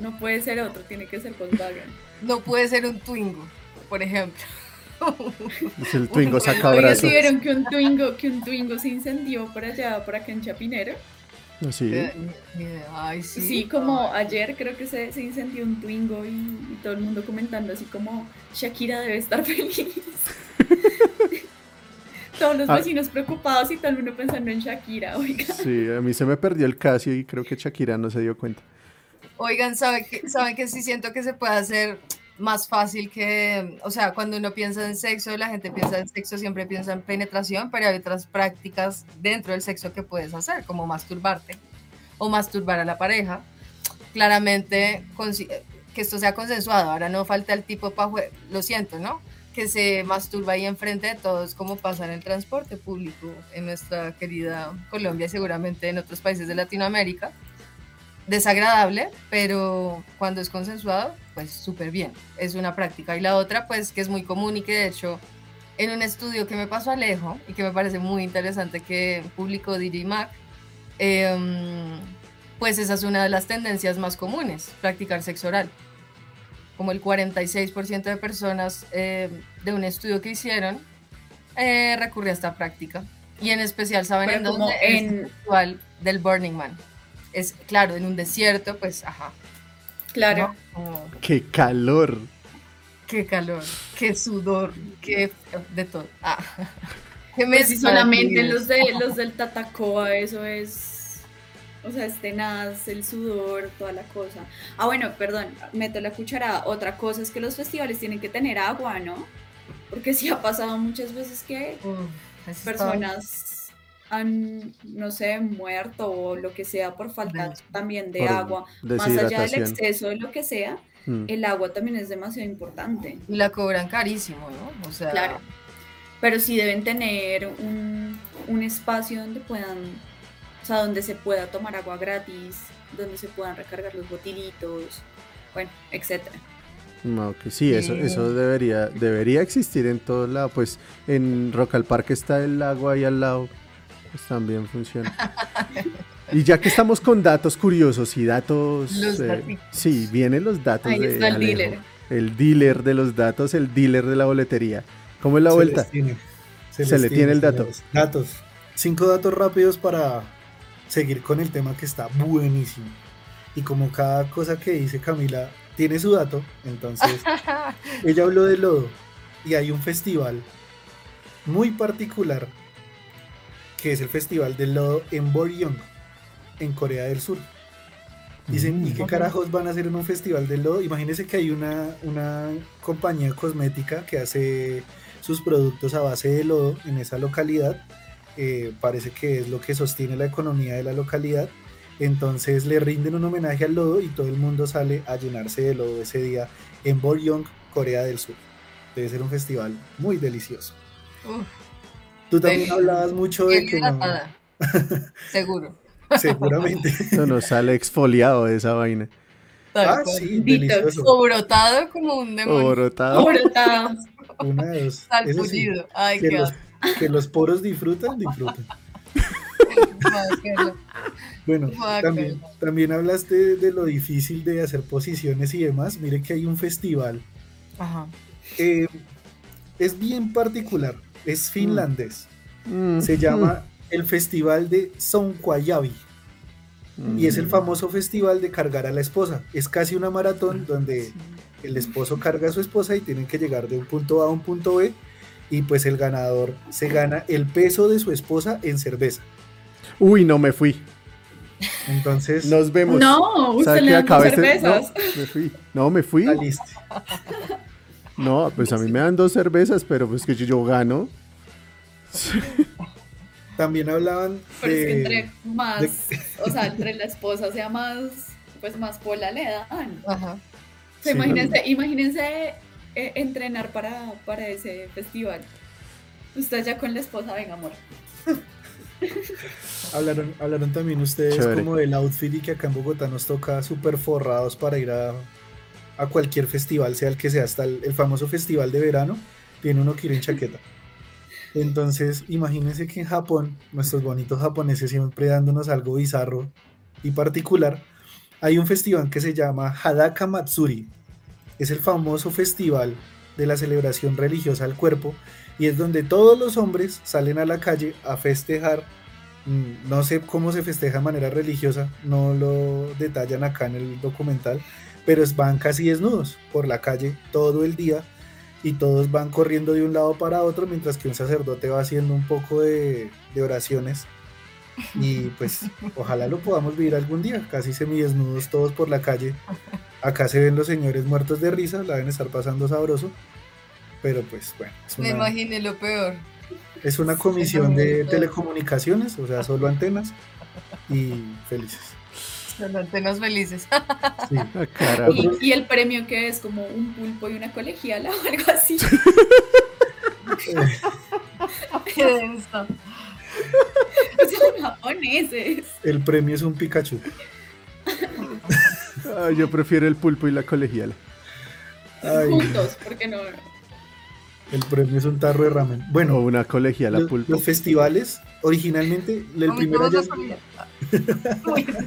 no puede ser otro, tiene que ser Volkswagen. No puede ser un Twingo, por ejemplo. Es el Twingo saca brazos. vieron que un Twingo, que un Twingo se incendió por allá, por acá en Chapinero? Sí. sí. como ayer creo que se, se incendió un Twingo y, todo el mundo comentando así como Shakira debe estar feliz. Todos los ah. vecinos preocupados y todo el mundo pensando en Shakira, oigan. Sí, a mí se me perdió el Casio y creo que Shakira no se dio cuenta. Oigan, ¿saben que, ¿saben que sí siento que se puede hacer más fácil que, o sea, cuando uno piensa en sexo, la gente piensa en sexo, siempre piensa en penetración, pero hay otras prácticas dentro del sexo que puedes hacer, como masturbarte o masturbar a la pareja. Claramente, que esto sea consensuado, ahora no falta el tipo para lo siento, ¿no? Que se masturba ahí enfrente de todos, como pasa en el transporte público en nuestra querida Colombia y seguramente en otros países de Latinoamérica desagradable, pero cuando es consensuado, pues súper bien. Es una práctica. Y la otra, pues que es muy común y que de hecho en un estudio que me pasó Alejo y que me parece muy interesante que publicó DJ Mac, em, pues esa es una de las tendencias más comunes, practicar sexo oral. Como el 46% de personas eh, de un estudio que hicieron eh, recurrió a esta práctica. Y en especial, ¿saben en dónde? En el del Burning Man es claro, en un desierto, pues, ajá. Claro. Qué calor. Qué calor, qué sudor, qué de todo. Ah. ¿Qué me pues solamente los de los del Tatacoa, eso es o sea, es tenaz, el sudor, toda la cosa. Ah, bueno, perdón, meto la cucharada. Otra cosa es que los festivales tienen que tener agua, ¿no? Porque sí ha pasado muchas veces que personas han, no sé, muerto o lo que sea por falta también de agua, más allá del exceso de lo que sea, mm. el agua también es demasiado importante. Y la cobran carísimo, ¿no? O sea, claro. Pero sí deben tener un, un espacio donde puedan, o sea, donde se pueda tomar agua gratis, donde se puedan recargar los botilitos, bueno, etcétera. No, que sí, eso, eso debería, debería existir en todo lado. Pues en Rock al Parque está el agua ahí al lado pues también funciona. y ya que estamos con datos curiosos y datos... Eh, sí, vienen los datos Ahí está el dealer. El dealer de los datos, el dealer de la boletería. ¿Cómo es la vuelta? se, le tiene el dato. Datos. Cinco datos rápidos para seguir con el tema que está buenísimo. Y como cada cosa que dice Camila tiene su dato, entonces ella habló de lodo y hay un festival muy particular que es el Festival del Lodo en Boryong, en Corea del Sur. Dicen, ¿y qué mm. carajos van a hacer en un festival del lodo? Imagínense que hay una, una compañía cosmética que hace sus productos a base de lodo en esa localidad. Eh, parece que es lo que sostiene la economía de la localidad. Entonces le rinden un homenaje al lodo y todo el mundo sale a llenarse de lodo ese día en Boryong, Corea del Sur. Debe ser un festival muy delicioso. Tú también hablabas mucho de que Seguro. Seguramente. No nos sale exfoliado de esa vaina. Ah, sí, delicioso. O brotado como un demonio. O brotado. Una de dos. Salpullido. Ay, que, los, que los poros disfrutan, disfrutan. bueno, también, también hablaste de lo difícil de hacer posiciones y demás. Mire que hay un festival. Ajá. Eh, es bien particular es finlandés. Mm. Se llama el Festival de Sonkwayavi. Y es el mm. famoso festival de cargar a la esposa. Es casi una maratón donde el esposo carga a su esposa y tienen que llegar de un punto A a un punto B. Y pues el ganador se gana el peso de su esposa en cerveza. Uy, no me fui. Entonces. Nos vemos. No, usted le cervezas. No, me fui. No, me fui. No, pues a mí me dan dos cervezas, pero pues que yo, gano. También hablaban Pero es que entre más, o sea, entre la esposa sea más, pues más pola le dan. Ajá. imagínense, imagínense eh, entrenar para, para ese festival. Usted ya con la esposa, venga, amor. hablaron, hablaron también ustedes como del outfit y que acá en Bogotá nos toca súper forrados para ir a a cualquier festival, sea el que sea, hasta el, famoso festival de verano, tiene uno que ir en chaqueta. Entonces, imagínense que en Japón, nuestros bonitos japoneses siempre dándonos algo bizarro y particular, hay un festival que se llama Hadaka Matsuri. Es el famoso festival de la celebración religiosa al cuerpo y es donde todos los hombres salen a la calle a festejar. Mm, no sé cómo se festeja de manera religiosa, no lo detallan acá en el documental, pero van casi desnudos por la calle todo el día y todos van corriendo de un lado para otro mientras que un sacerdote va haciendo un poco de, oraciones y pues ojalá lo podamos vivir algún día, casi semidesnudos todos por la calle. Acá se ven los señores muertos de risa, la deben estar pasando sabroso, pero pues bueno. Me imaginé lo peor. Es una comisión de telecomunicaciones, o sea, solo antenas y felices. Antenas felices. Sí. Ah, y, el premio que es como un pulpo y una colegiala o algo así. Qué denso. Son japoneses. El premio es un Pikachu. yo prefiero el pulpo y la colegiala. Juntos, porque no. El premio es un tarro de ramen. Bueno, una colegiala los, pulpo. Los festivales, originalmente, el primer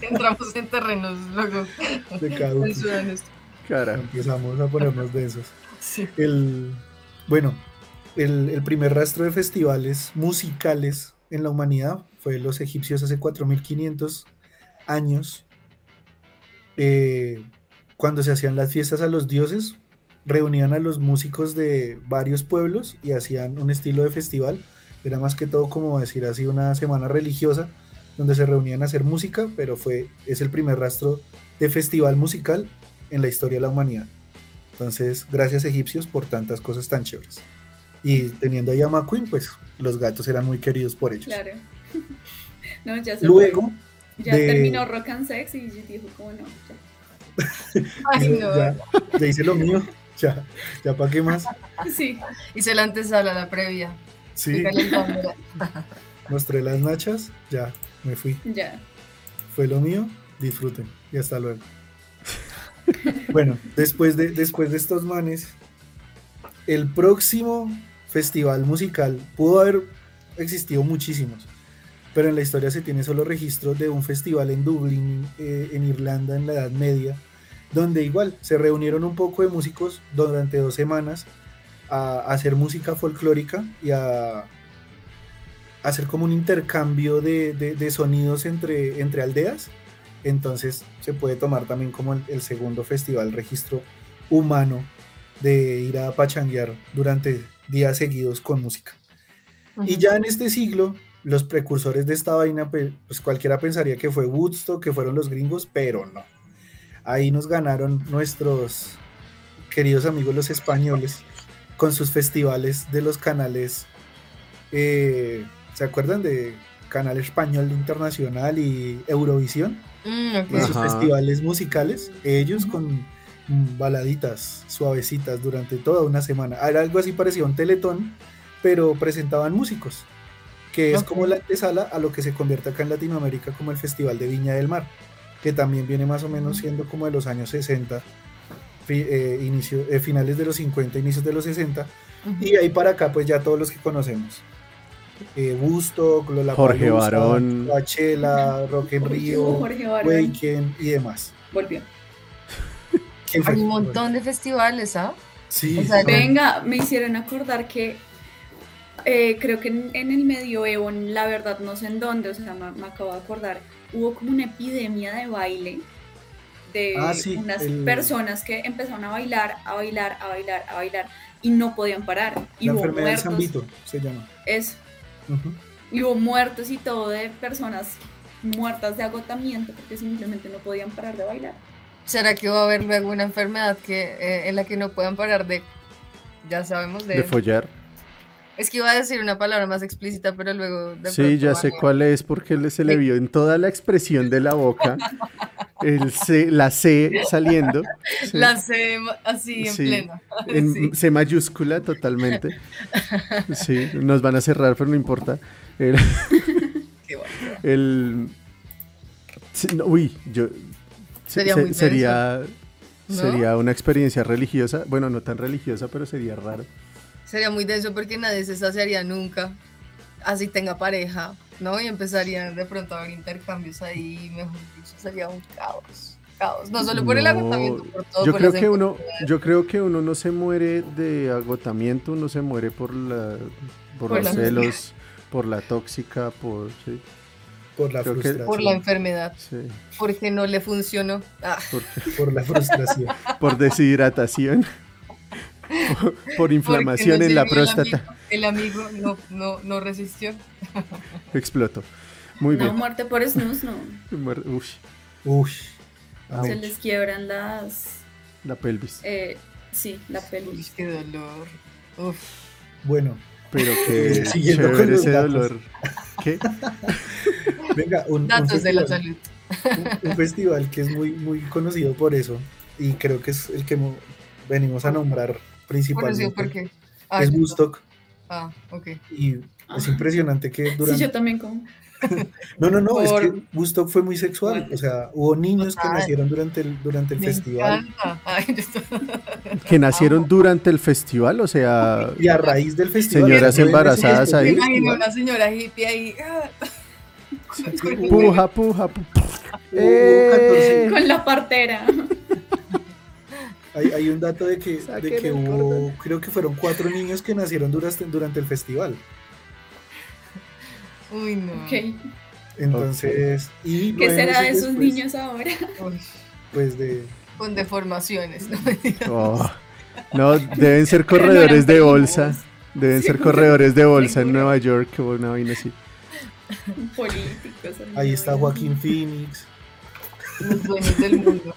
entramos en terrenos luego. De Cara. Empezamos a ponernos densos. Sí. El, bueno, el, el, primer rastro de festivales musicales en la humanidad fue los egipcios hace 4500 años. Eh, cuando se hacían las fiestas a los dioses, reunían a los músicos de varios pueblos y hacían un estilo de festival. Era más que todo como decir así una semana religiosa donde se reunían a hacer música, pero fue, es el primer rastro de festival musical en la historia de la humanidad. Entonces, gracias egipcios por tantas cosas tan chéveres. Y teniendo ahí a McQueen, pues los gatos eran muy queridos por ellos. Claro. no, ya se Luego. Ya terminó Rock and Sex y dijo, como no, ya. Ay, no. ya, ya hice lo mío. Ya, ya para qué más. Sí. Hice la antesala, la previa. Sí. Mostré las nachas, ya, me fui. Ya. Fue lo mío, disfruten y hasta luego. bueno, después de, después de estos manes, el próximo festival musical pudo haber existido muchísimos, pero en la historia se tiene solo registro de un festival en Dublín, eh, en Irlanda, en la Edad Media, donde igual se reunieron un poco de músicos durante dos semanas a, hacer música folclórica y a, hacer como un intercambio de, sonidos entre, entre aldeas. Entonces se puede tomar también como el, segundo festival registro humano de ir a pachanguear durante días seguidos con música. Y ya en este siglo, los precursores de esta vaina, pues, pues cualquiera pensaría que fue Woodstock, que fueron los gringos, pero no. Ahí nos ganaron nuestros queridos amigos los españoles con sus festivales de los canales. Eh, ¿Se acuerdan de Canal Español Internacional y Eurovisión? Mm, Esos festivales musicales, ellos con baladitas suavecitas durante toda una semana. Era algo así parecido a un teletón, pero presentaban músicos, que es como la antesala a lo que se convierte acá en Latinoamérica como el Festival de Viña del Mar, que también viene más o menos siendo como de los años 60, eh, inicio, eh, finales de los 50, inicios de los 60, y ahí para acá pues ya todos los que conocemos. Eh, Busto, Jorge Barón, Coachella, Rock en Río, Waken y demás. Volvió. Hay un montón de festivales, ¿ah? Sí. venga, me hicieron acordar que eh, creo que en, el medioevo, la verdad no sé en dónde, o sea, me, acabo de acordar, hubo como una epidemia de baile de ah, unas personas que empezaron a bailar, a bailar, a bailar, a bailar y no podían parar. Y la enfermedad de San Vito se llama. Eso. Y hubo muertos y todo de personas muertas de agotamiento porque simplemente no podían parar de bailar. ¿Será que va a haber luego una enfermedad que, eh, en la que no puedan parar de, ya sabemos, de... De follar. Es que iba a decir una palabra más explícita, pero luego... sí, ya sé cuál es porque se le vio en toda la expresión de la boca el C, la C saliendo. La C así en pleno. En C mayúscula totalmente. Sí, nos van a cerrar, pero no importa. El, el uy, yo sería, muy sería, sería una experiencia religiosa, bueno, no tan religiosa, pero sería raro. Sería muy denso porque nadie se saciaría nunca, así tenga pareja, ¿no? Y empezarían de pronto a haber intercambios ahí, mejor dicho, sería un caos. Caos. No solo por el agotamiento, por todo. Yo creo que uno, yo creo que uno no se muere de agotamiento, uno se muere por la, por, los celos, por la tóxica, por por la frustración. Por la enfermedad. Sí. Porque no le funcionó. Ah. Por, la frustración. por deshidratación por, inflamación en la próstata. El amigo, no, no, no, resistió. Explotó. Muy bien. No, muerte por snus, no. Uy. Se les quiebran las. La pelvis. Eh, sí, la pelvis. qué dolor. Uf. Bueno. Pero que chévere ese dolor. ¿Qué? Venga, un, Datos de la salud. Un, un, festival que es muy, muy conocido por eso. Y creo que es el que venimos a nombrar principalmente. ¿Por qué? Ah, es Woodstock. Ah, ok. Y es impresionante que durante... Sí, yo también como. no, no, no, es que Woodstock fue muy sexual. O sea, hubo niños que nacieron durante el, durante el festival. que nacieron durante el festival, o sea. Y a raíz del festival. Señoras embarazadas ahí. Imagino una señora hippie ahí. puja, puja, puja. Eh. Con la partera. Hay, un dato de que, de que hubo, creo que fueron cuatro niños que nacieron durante, durante el festival. Uy, no. Entonces, y ¿qué será de esos niños ahora? Pues de... Con deformaciones, ¿no? Oh, no, deben ser corredores de bolsa. Deben ser corredores de bolsa en Nueva York o una vaina así. Políticos. Ahí está Joaquín Phoenix. Los dueños del mundo.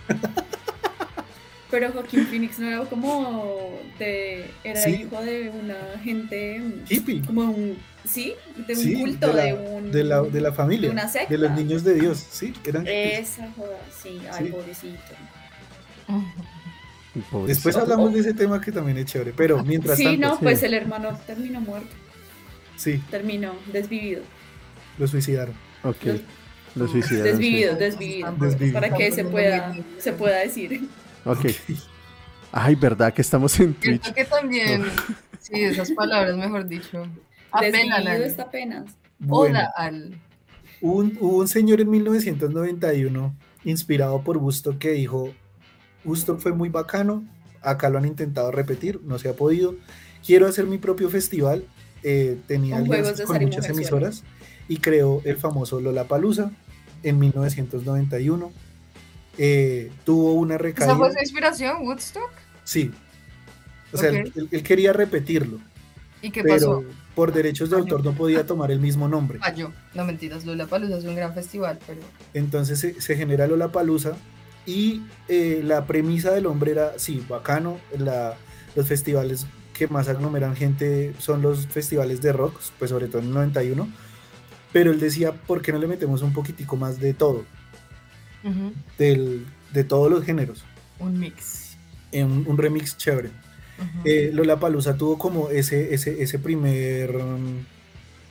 Pero Joaquín Phoenix no era como de Era hijo de una gente hippie. Como un, sí, de un culto, de, la, un, de, la, de la familia. De una secta. De los niños de Dios, sí, eran Esa joda, sí, ay, pobrecito. Después hablamos de ese tema que también es chévere, pero mientras sí, tanto. No, pues el hermano terminó muerto. Sí. Terminó desvivido. Lo suicidaron. Ok. Lo suicidaron. Desvivido, desvivido, desvivido. Para que se pueda, se pueda decir. Ok. Ay, ¿verdad que estamos en Twitch? Creo que también, sí, esas palabras, mejor dicho. Apenas. Apenas. Hola al... Un, hubo un señor en 1991, inspirado por Busto, que dijo, Woodstock fue muy bacano, acá lo han intentado repetir, no se ha podido. Quiero hacer mi propio festival, eh, tenía alianzas con muchas emisoras y creó el famoso Lollapalooza en 1991. Eh, tuvo una recaída. ¿Esa fue su inspiración, Woodstock? Sí. O sea, él, quería repetirlo. ¿Y qué pero pasó? Por derechos de autor no podía tomar el mismo nombre. Falló. No mentiras, Lollapalooza es un gran festival, pero... Entonces se, se genera Lollapalooza y eh, la premisa del hombre era, sí, bacano, la, los festivales que más aglomeran gente son los festivales de rock, pues sobre todo en el 91, pero él decía, ¿por qué no le metemos un poquitico más de todo? Del, de todos los géneros. Un mix. En un, remix chévere. Uh -huh. Lola Palusa tuvo como ese, ese, ese primer um,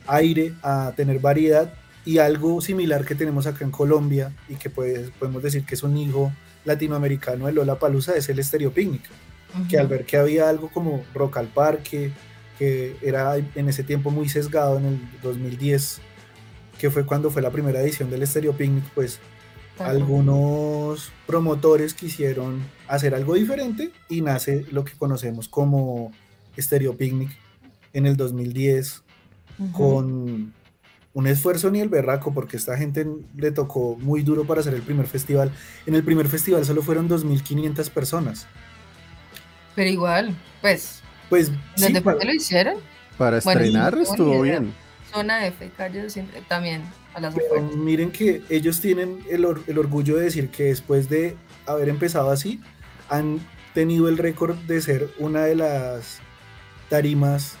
aire a tener variedad y algo similar que tenemos acá en Colombia y que pues, podemos decir que es un hijo latinoamericano de Lola Palusa es el Stereo Picnic. Uh -huh. Que al ver que había algo como Rock al Parque, que era en ese tiempo muy sesgado en el 2010, que fue cuando fue la primera edición del Stereo Picnic, pues algunos promotores quisieron hacer algo diferente y nace lo que conocemos como Stereo Picnic en el 2010 uh -huh. con un esfuerzo ni el berraco porque esta gente le tocó muy duro para hacer el primer festival. En el primer festival solo fueron 2.500 personas. Pero igual, pues... Pues ¿Desde sí, para, lo hicieron? Para estrenar bueno, estuvo bien. Zona F, calle siempre, también a las Pero miren que ellos tienen el, or el, orgullo de decir que después de haber empezado así, han tenido el récord de ser una de las tarimas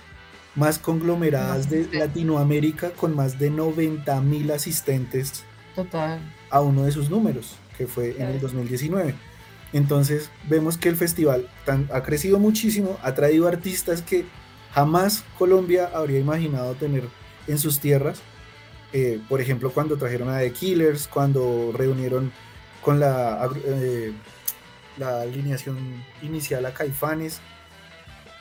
más conglomeradas de. Latinoamérica con más de 90 mil asistentes Total. a uno de sus números, que fue en el 2019. Entonces vemos que el festival tan, ha crecido muchísimo, ha traído artistas que jamás Colombia habría imaginado tener en sus tierras. Eh, por ejemplo, cuando trajeron a The Killers, cuando reunieron con la, eh, la alineación inicial a Caifanes.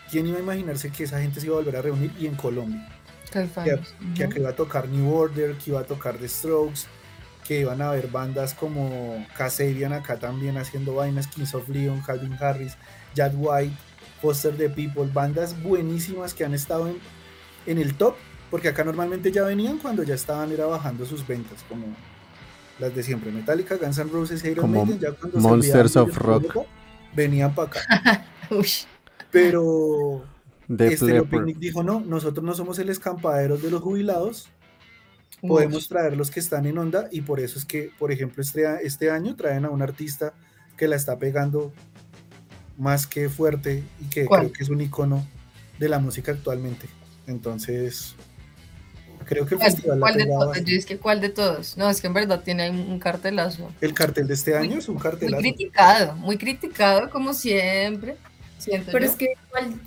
¿Quién iba a imaginarse que esa gente se iba a volver a reunir y en Colombia? Caifanes. Que, uh -huh. que acá iba a tocar New Order, que iba a tocar The Strokes, que iban a haber bandas como Kasabian acá también haciendo vainas, Kings of Leon, Calvin Harris, Jack White, Foster the People, bandas buenísimas que han estado en, en el top porque acá normalmente ya venían cuando ya estaban era bajando sus ventas, como las de siempre, Metallica, Guns N' Roses, Iron como Maiden, ya cuando Monsters of Rock, grupo, venían para acá. Pero este Picnic dijo, no, nosotros no somos el escampadero de los jubilados, podemos traer los que están en onda y por eso es que, por ejemplo, este, este año traen a un artista que la está pegando más que fuerte y que ¿Cuál? creo que es un icono de la música actualmente. Entonces, creo que el ¿Cuál, festival ¿cuál de todos? Yo es que ¿cuál de todos? No, es que en verdad tiene un cartelazo. El cartel de este año muy, es un cartelazo. Muy criticado, muy criticado como siempre. Siento Pero yo. es que igual,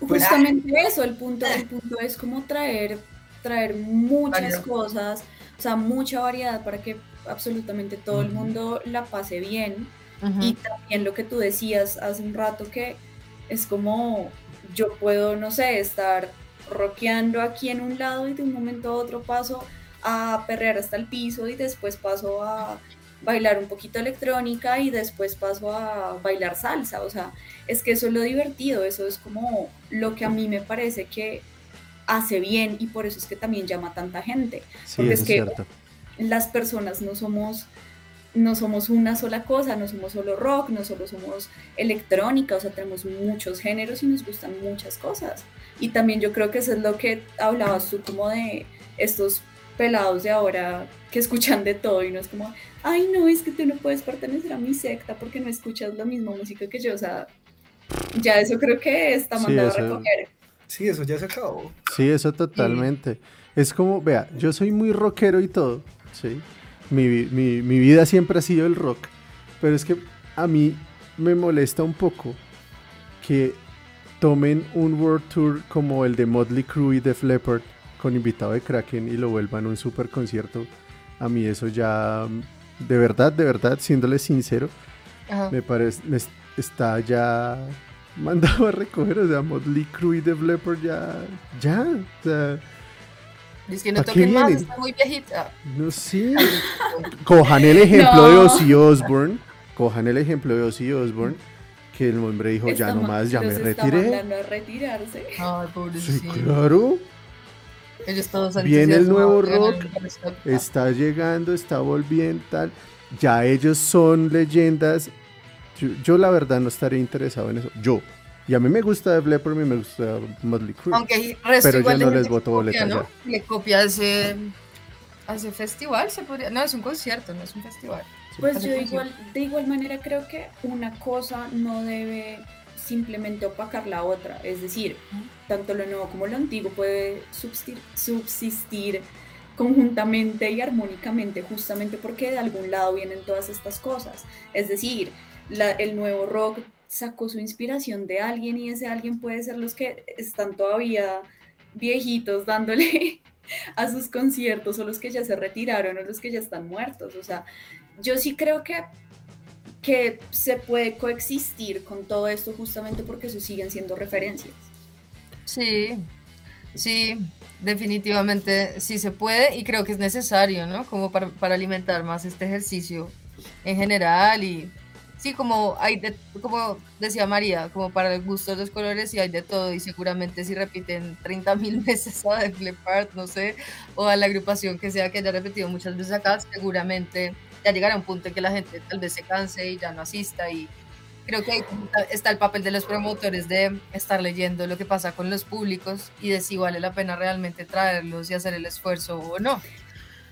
justamente pues, eso, el punto, el punto es como traer, traer muchas Variedad. cosas, o sea, mucha variedad para que absolutamente todo uh -huh. el mundo la pase bien. Uh -huh. Y también lo que tú decías hace un rato que es como yo puedo, no sé, estar rockeando aquí en un lado y de un momento a otro paso a perrear hasta el piso y después paso a bailar un poquito electrónica y después paso a bailar salsa, o sea, es que eso es lo divertido, eso es como lo que a mí me parece que hace bien y por eso es que también llama tanta gente, sí, porque es, es que cierto. las personas no somos no somos una sola cosa, no somos solo rock, no solo somos electrónica, o sea, tenemos muchos géneros y nos gustan muchas cosas. Y también yo creo que eso es lo que hablabas tú como de estos pelados de ahora que escuchan de todo y no es como, ay no, es que tú no puedes pertenecer a mi secta porque no escuchas la misma música que yo, o sea, ya eso creo que está mandado a recoger. Sí, eso ya se acabó. Sí, eso totalmente. Es como, vea, yo soy muy rockero y todo, ¿sí? Mi, mi, mi vida siempre ha sido el rock, pero es que a mí me molesta un poco que tomen un World Tour como el de Motley Crue y Def Leppard con invitado de Kraken y lo vuelvan un super concierto. A mí eso ya, de verdad, de verdad, siéndole sincero, me parece, está ya mandado a recoger, o sea, Motley Crue y Def Leppard ya, ya, o sea... Es que no toquen más, está muy viejita. No sé. Cojan el ejemplo de Ozzy Osbourne. Cojan el ejemplo de Ozzy Osbourne que el hombre dijo, ya nomás, ya me retiré. a retirarse. Ay, pobrecito. Sí, claro. Ellos todos Viene el nuevo rock, está llegando, está volviendo, tal. Ya ellos son leyendas. Yo, la verdad no estaría interesado en eso. Yo. Y a mí me gusta Def Leppard, mí me gusta Motley Crue. Aunque pero yo no les voto boleta ¿no? Le copia ese, ese festival, se podría... No, es un concierto, no es un festival. Pues yo igual, de igual manera creo que una cosa no debe simplemente opacar la otra. Es decir, tanto lo nuevo como lo antiguo puede subsistir, conjuntamente y armónicamente, justamente porque de algún lado vienen todas estas cosas. Es decir, el nuevo rock sacó su inspiración de alguien y ese alguien puede ser los que están todavía viejitos dándole a sus conciertos o los que ya se retiraron o los que ya están muertos. O sea, yo sí creo que, que se puede coexistir con todo esto justamente porque eso siguen siendo referencias. Sí, sí, definitivamente sí se puede y creo que es necesario, ¿no? Como para, para alimentar más este ejercicio en general y sí, como hay de, como decía María, como para el gusto de los colores y hay de todo y seguramente si repiten 30 mil veces a The Leppard, no sé, o a la agrupación que sea que haya repetido muchas veces acá, seguramente ya llegará un punto en que la gente tal vez se canse y ya no asista y creo que ahí está el papel de los promotores de estar leyendo lo que pasa con los públicos y de si vale la pena realmente traerlos y hacer el esfuerzo o no.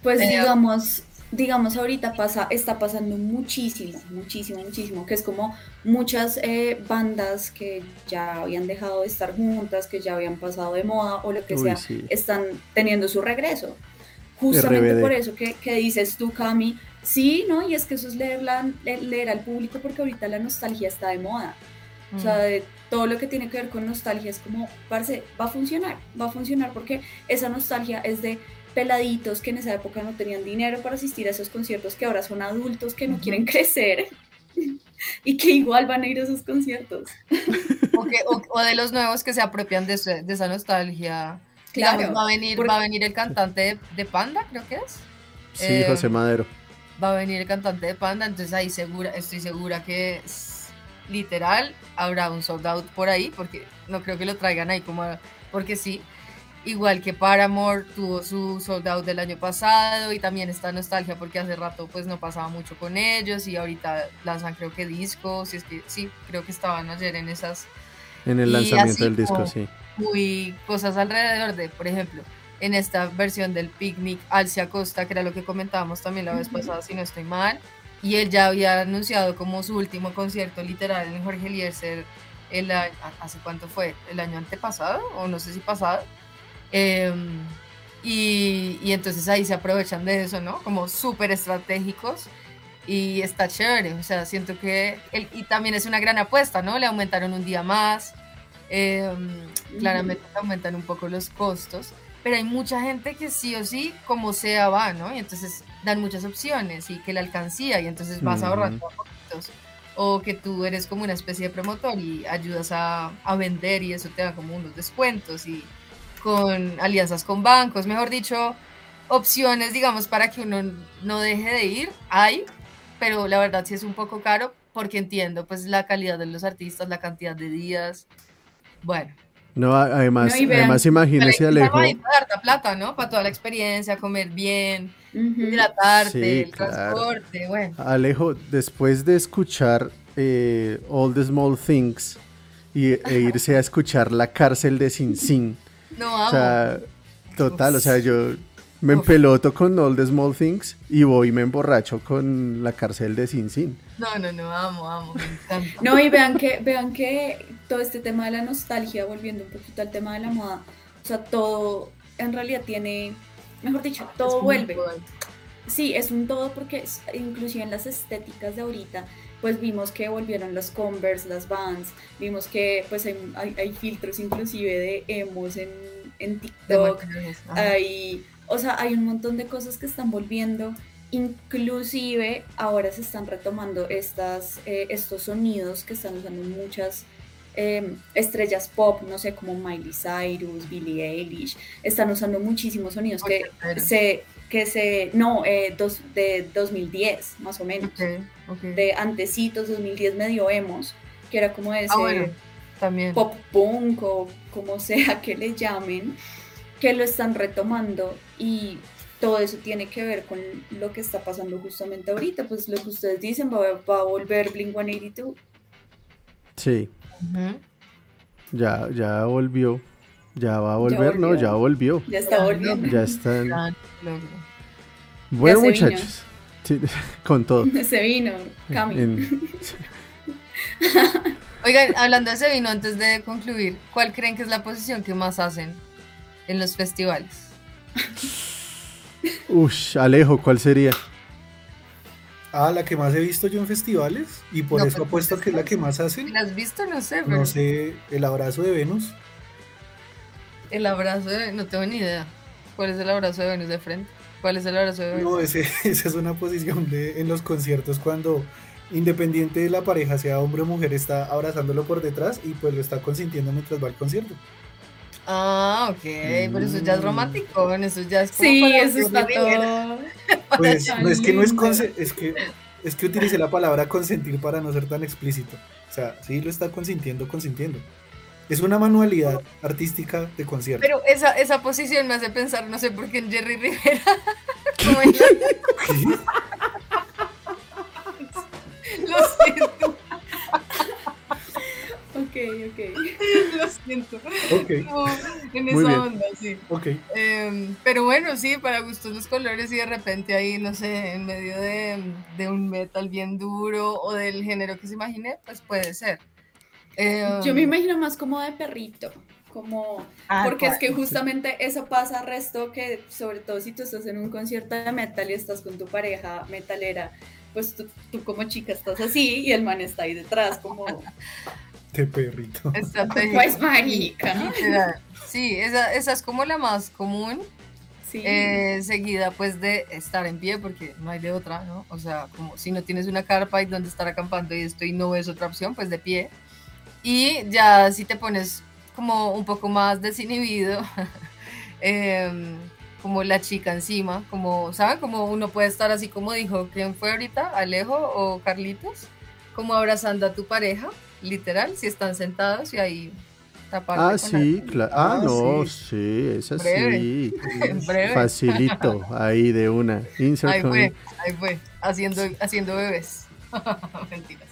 Pues digamos, digamos ahorita pasa, está pasando muchísimo, muchísimo, muchísimo, que es como muchas eh, bandas que ya habían dejado de estar juntas, que ya habían pasado de moda o lo que sea, están teniendo su regreso. Justamente por eso que, que dices tú, Cami, Sí, ¿no? Y es que eso es leer, leer al público porque ahorita la nostalgia está de moda. O sea, mm. de todo lo que tiene que ver con nostalgia es como, parce, va a funcionar, va a funcionar porque esa nostalgia es de peladitos que en esa época no tenían dinero para asistir a esos conciertos, que ahora son adultos que no quieren crecer y que igual van a ir a esos conciertos. O, de los nuevos que se apropian de, esa nostalgia. Claro, va a venir, va a venir el cantante de, Panda, creo que es. Sí, José eh, Madero va a venir el cantante de Panda, entonces ahí segura, estoy segura que literal habrá un sold out por ahí, porque no creo que lo traigan ahí como porque sí. Igual que Paramore tuvo su sold out del año pasado y también está nostalgia porque hace rato pues no pasaba mucho con ellos y ahorita lanzan creo que discos, y es que sí, creo que estaban ayer en esas. En el lanzamiento del disco, sí. Muy cosas alrededor de, por ejemplo, en esta versión del picnic Alcia Costa, que era lo que comentábamos también la vez pasada, si no estoy mal. Y él ya había anunciado como su último concierto literal en Jorge Lierser el, ¿hace cuánto fue? ¿El año antepasado? O no sé si pasado. Em, y, y, entonces ahí se aprovechan de eso, ¿no? Como súper estratégicos. Y está chévere, o sea, siento que... y también es una gran apuesta, ¿no? Le aumentaron un día más. Em, claramente aumentan un poco los costos pero hay mucha gente que sí o sí, como sea, va, ¿no? Y entonces dan muchas opciones y que la alcancía y entonces vas ahorrando poquitos. O que tú eres como una especie de promotor y ayudas a, a vender y eso te da como unos descuentos y con alianzas con bancos, mejor dicho, opciones, digamos, para que uno no deje de ir, hay, pero la verdad sí es un poco caro porque entiendo pues la calidad de los artistas, la cantidad de días, bueno, no, además, además imagínese Alejo. Harta plata, ¿no? Para toda la experiencia, comer bien, hidratarte, el transporte, bueno. Alejo, después de escuchar eh, All the Small Things y, e irse a escuchar La cárcel de Sin Sin. No, O sea, total, o sea, yo Me empeloto con All the Small Things y voy y me emborracho con la cárcel de Sin Sin. No, no, no, amo, amo, me encanta. No, y vean que, vean que todo este tema de la nostalgia, volviendo un poquito al tema de la moda, o sea, todo en realidad tiene, mejor dicho, todo vuelve. Sí, es un todo porque inclusive en las estéticas de ahorita, pues vimos que volvieron los Converse, las Vans, vimos que pues hay, filtros inclusive de emos en, en TikTok, hay o sea, hay un montón de cosas que están volviendo. Inclusive ahora se están retomando estas, eh, estos sonidos que están usando muchas em, estrellas pop, no sé, como Miley Cyrus, Billie Eilish, están usando muchísimos sonidos que se, que se, no, eh, dos, de 2010 más o menos, de antecitos, 2010 medio hemos, que era como ese ah, también. pop punk o como sea que le llamen, que lo están retomando y todo eso tiene que ver con lo que está pasando justamente ahorita, pues lo que ustedes dicen va, a volver Blink 182. Sí. Ya, ya volvió. Ya va a volver, ¿no? Ya volvió. Ya está volviendo. Ya está. Bueno, muchachos. con todo. Se vino, Cami. Oigan, hablando de ese vino, antes de concluir, ¿cuál creen que es la posición que más hacen en los festivales? Ush, Alejo, ¿cuál sería? Ah, la que más he visto yo en festivales y por eso apuesto que es la que más hacen. ¿La has visto? No sé. No sé, el abrazo de Venus. El abrazo de no tengo ni idea. ¿Cuál es el abrazo de Venus de frente? ¿Cuál es el abrazo de Venus? No, ese, esa es una posición de, en los conciertos cuando independiente de la pareja, sea hombre o mujer, está abrazándolo por detrás y pues lo está consintiendo mientras va al concierto. Ah, ok, por eso ya es mm. romántico, eso ya es como Sí, eso está todo. Pues no es que no es es que es que utilice la palabra consentir para no ser tan explícito. O sea, sí lo está consintiendo, consintiendo. Es una manualidad artística de concierto. Pero esa, esa posición me hace pensar, no sé por qué en Jerry Rivera. Lo siento. Ok, ok. Lo siento. en esa onda, sí. Okay. Em, pero bueno, sí, para gustos los colores y de repente ahí, no sé, en medio de, de, un metal bien duro o del género que se imagine, pues puede ser. Em, Yo me imagino más como de perrito como ah, porque es que justamente eso pasa resto que sobre todo si tú estás en un concierto de metal y estás con tu pareja metalera pues tú, tú como chica estás así y el man está ahí detrás como de perrito. Pues marica. Sí, esa, esa, es como la más común. Sí. Eh, seguida pues de estar en pie porque no hay de otra, ¿no? O sea, como si no tienes una carpa y donde estar acampando y esto y no ves otra opción, pues de pie. Y ya si te pones como un poco más desinhibido, em, como la chica encima, como, ¿saben? Como uno puede estar así como dijo, ¿quién fue ahorita? ¿Alejo o Carlitos? Como abrazando a tu pareja literal, si están sentados y ahí Ah, sí, claro. Ah, ah no, sí, es así. Facilito, ahí de una. ahí fue, ahí fue, haciendo, haciendo bebés. Mentiras.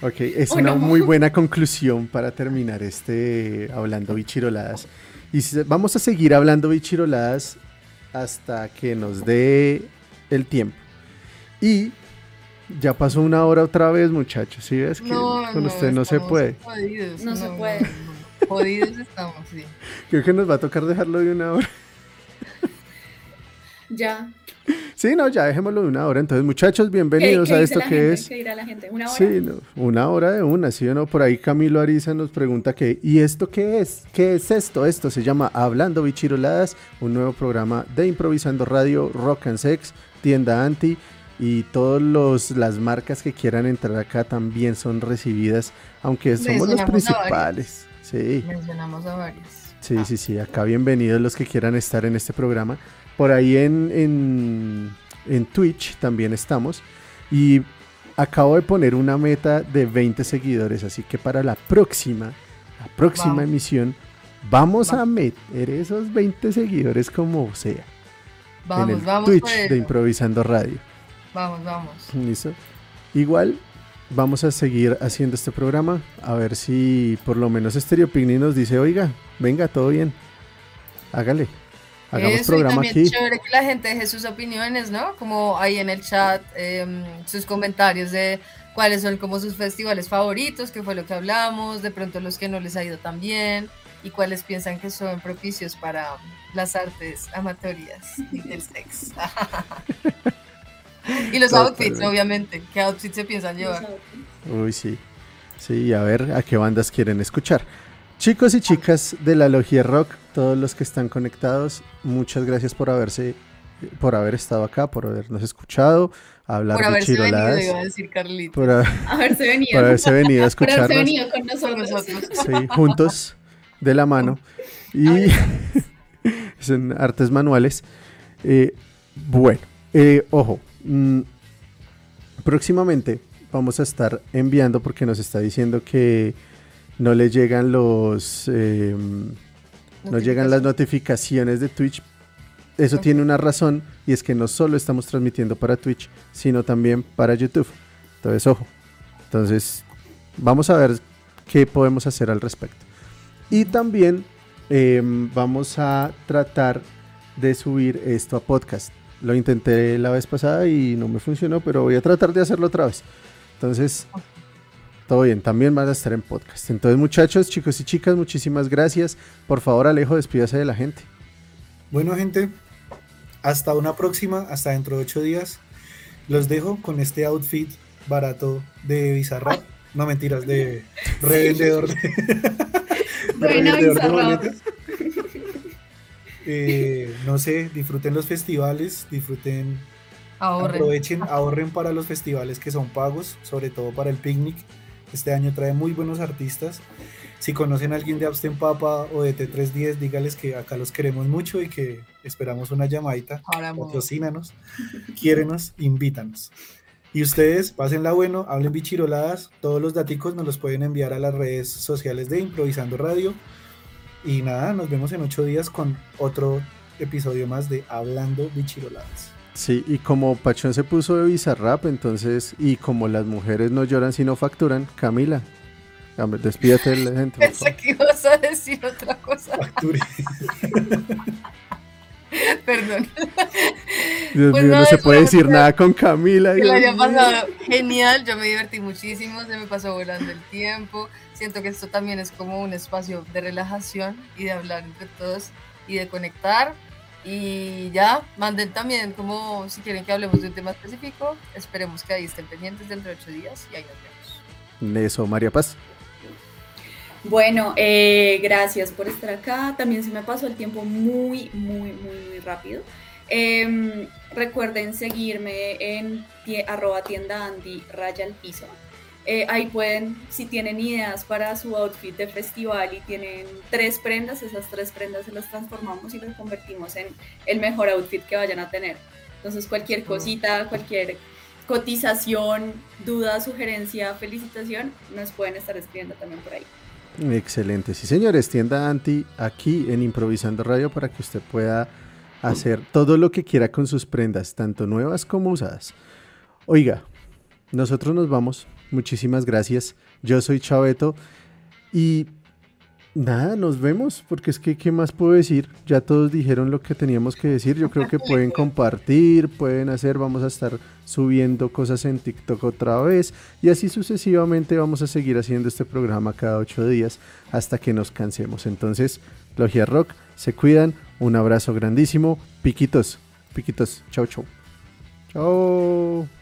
Ok, es una muy buena conclusión para terminar este hablando bichiroladas. Y vamos a seguir hablando bichiroladas hasta que nos dé el tiempo. Y ya pasó una hora otra vez, muchachos. ¿Sí ves que con usted no se puede? no, se puede. Jodidos estamos, sí. Creo que nos va a tocar dejarlo de una hora. Ya. Sí, no, ya dejémoslo de una hora. Entonces, muchachos, bienvenidos a esto que es. ¿Qué la gente? ¿Una hora? Sí, una hora de una, sí o no. Por ahí Camilo Ariza nos pregunta que, ¿y esto qué es? ¿Qué es esto? Esto se llama Hablando Bichiroladas, un nuevo programa de Improvisando Radio, Rock and Sex, Tienda Anti y todas las marcas que quieran entrar acá también son recibidas, aunque somos los principales. Sí. Mencionamos a varios. Sí, sí, sí, acá bienvenidos los que quieran estar en este programa. Por ahí en, en, en Twitch también estamos. Y acabo de poner una meta de 20 seguidores, así que para la próxima, la próxima emisión, vamos, a meter esos 20 seguidores como sea. Vamos, en el vamos Twitch de Improvisando Radio. Vamos, vamos. Listo. Igual vamos a seguir haciendo este programa. A ver si por lo menos Stereo Picnic nos dice, oiga, venga, todo bien. Hágale. hagamos Eso, programa y también chévere que la gente deje sus opiniones, ¿no? Como ahí en el chat, em, sus comentarios de cuáles son como sus festivales favoritos, qué fue lo que hablamos, de pronto los que no les ha ido tan bien y cuáles piensan que son propicios para las artes amatorias y del sexo. y los outfits, obviamente, ¿qué outfits se piensan llevar? Uy, sí. Sí, a ver a qué bandas quieren escuchar. Chicos y chicas de la Logia Rock, todos los que están conectados, muchas gracias por haberse por haber estado acá, por habernos escuchado, hablar por de haberse chiroladas. Venido, iba a decir Carlito. Por haberse venido. Por haberse venido a escucharnos. Por haberse venido con nosotros. Sí, juntos, de la mano. Y son artes manuales. Eh, bueno, eh, ojo, mm, próximamente vamos a estar enviando porque nos está diciendo que no le llegan los... Eh, no llegan las notificaciones de Twitch eso tiene una razón y es que no solo estamos transmitiendo para Twitch, sino también para YouTube. Entonces, ojo. Entonces, vamos a ver qué podemos hacer al respecto. Y también em, vamos a tratar de subir esto a podcast. Lo intenté la vez pasada y no me funcionó, pero voy a tratar de hacerlo otra vez. Entonces, todo bien, también van a estar en podcast. Entonces, muchachos, chicos y chicas, muchísimas gracias. Por favor, Alejo, despídase de la gente. Bueno, gente, hasta una próxima, hasta dentro de ocho días. Los dejo con este outfit barato de Bizarrap. No mentiras, de revendedor de, eh, no sé, disfruten los festivales, disfruten, ahorren. aprovechen, ahorren para los festivales que son pagos, sobre todo para el picnic. Este año trae muy buenos artistas. Si conocen a alguien de Absten Papa o de T310, dígales que acá los queremos mucho y que esperamos una llamadita. Patrocínanos, quiérenos, invítanos. Y ustedes, pásenla bueno, hablen bichiroladas. Todos los daticos nos los pueden enviar a las redes sociales de Improvisando Radio. Y nada, nos vemos en ocho días con otro episodio más de Hablando Bichiroladas. Sí, y como Pachón se puso de Bizarrap, entonces, y como las mujeres no lloran sino facturan, Camila, despídete de la gente. Pensé que ibas a decir otra cosa. Perdón. Dios pues mío, no, se puede decir nada con Camila. Que lo haya pasado genial, yo me divertí muchísimo, se me pasó volando el tiempo. Siento que esto también es como un espacio de relajación y de hablar entre todos y de conectar. Y ya, manden también como si quieren que hablemos de un tema específico. Esperemos que ahí estén pendientes dentro de ocho días y ahí nos vemos. Eso, María Paz. Bueno, eh, gracias por estar acá. También se me pasó el tiempo muy, muy, muy, muy rápido. Em, recuerden seguirme en arroba tienda Andy raya al piso. Eh, ahí pueden, si tienen ideas para su outfit de festival y tienen tres prendas, esas tres prendas se las transformamos y las convertimos en el mejor outfit que vayan a tener. Entonces cualquier cosita, cualquier cotización, duda, sugerencia, felicitación, nos pueden estar escribiendo también por ahí. Excelente, sí señores, tienda Anti aquí en Improvisando Radio para que usted pueda hacer todo lo que quiera con sus prendas, tanto nuevas como usadas. Oiga, nosotros nos vamos, muchísimas gracias, yo soy Chaveto y Nada, nos vemos, porque es que, ¿qué más puedo decir? Ya todos dijeron lo que teníamos que decir. Yo creo que pueden compartir, pueden hacer, vamos a estar subiendo cosas en TikTok otra vez y así sucesivamente vamos a seguir haciendo este programa cada ocho días hasta que nos cansemos. Entonces, Logia Rock, se cuidan, un abrazo grandísimo, piquitos, piquitos, chau, chau. Chau.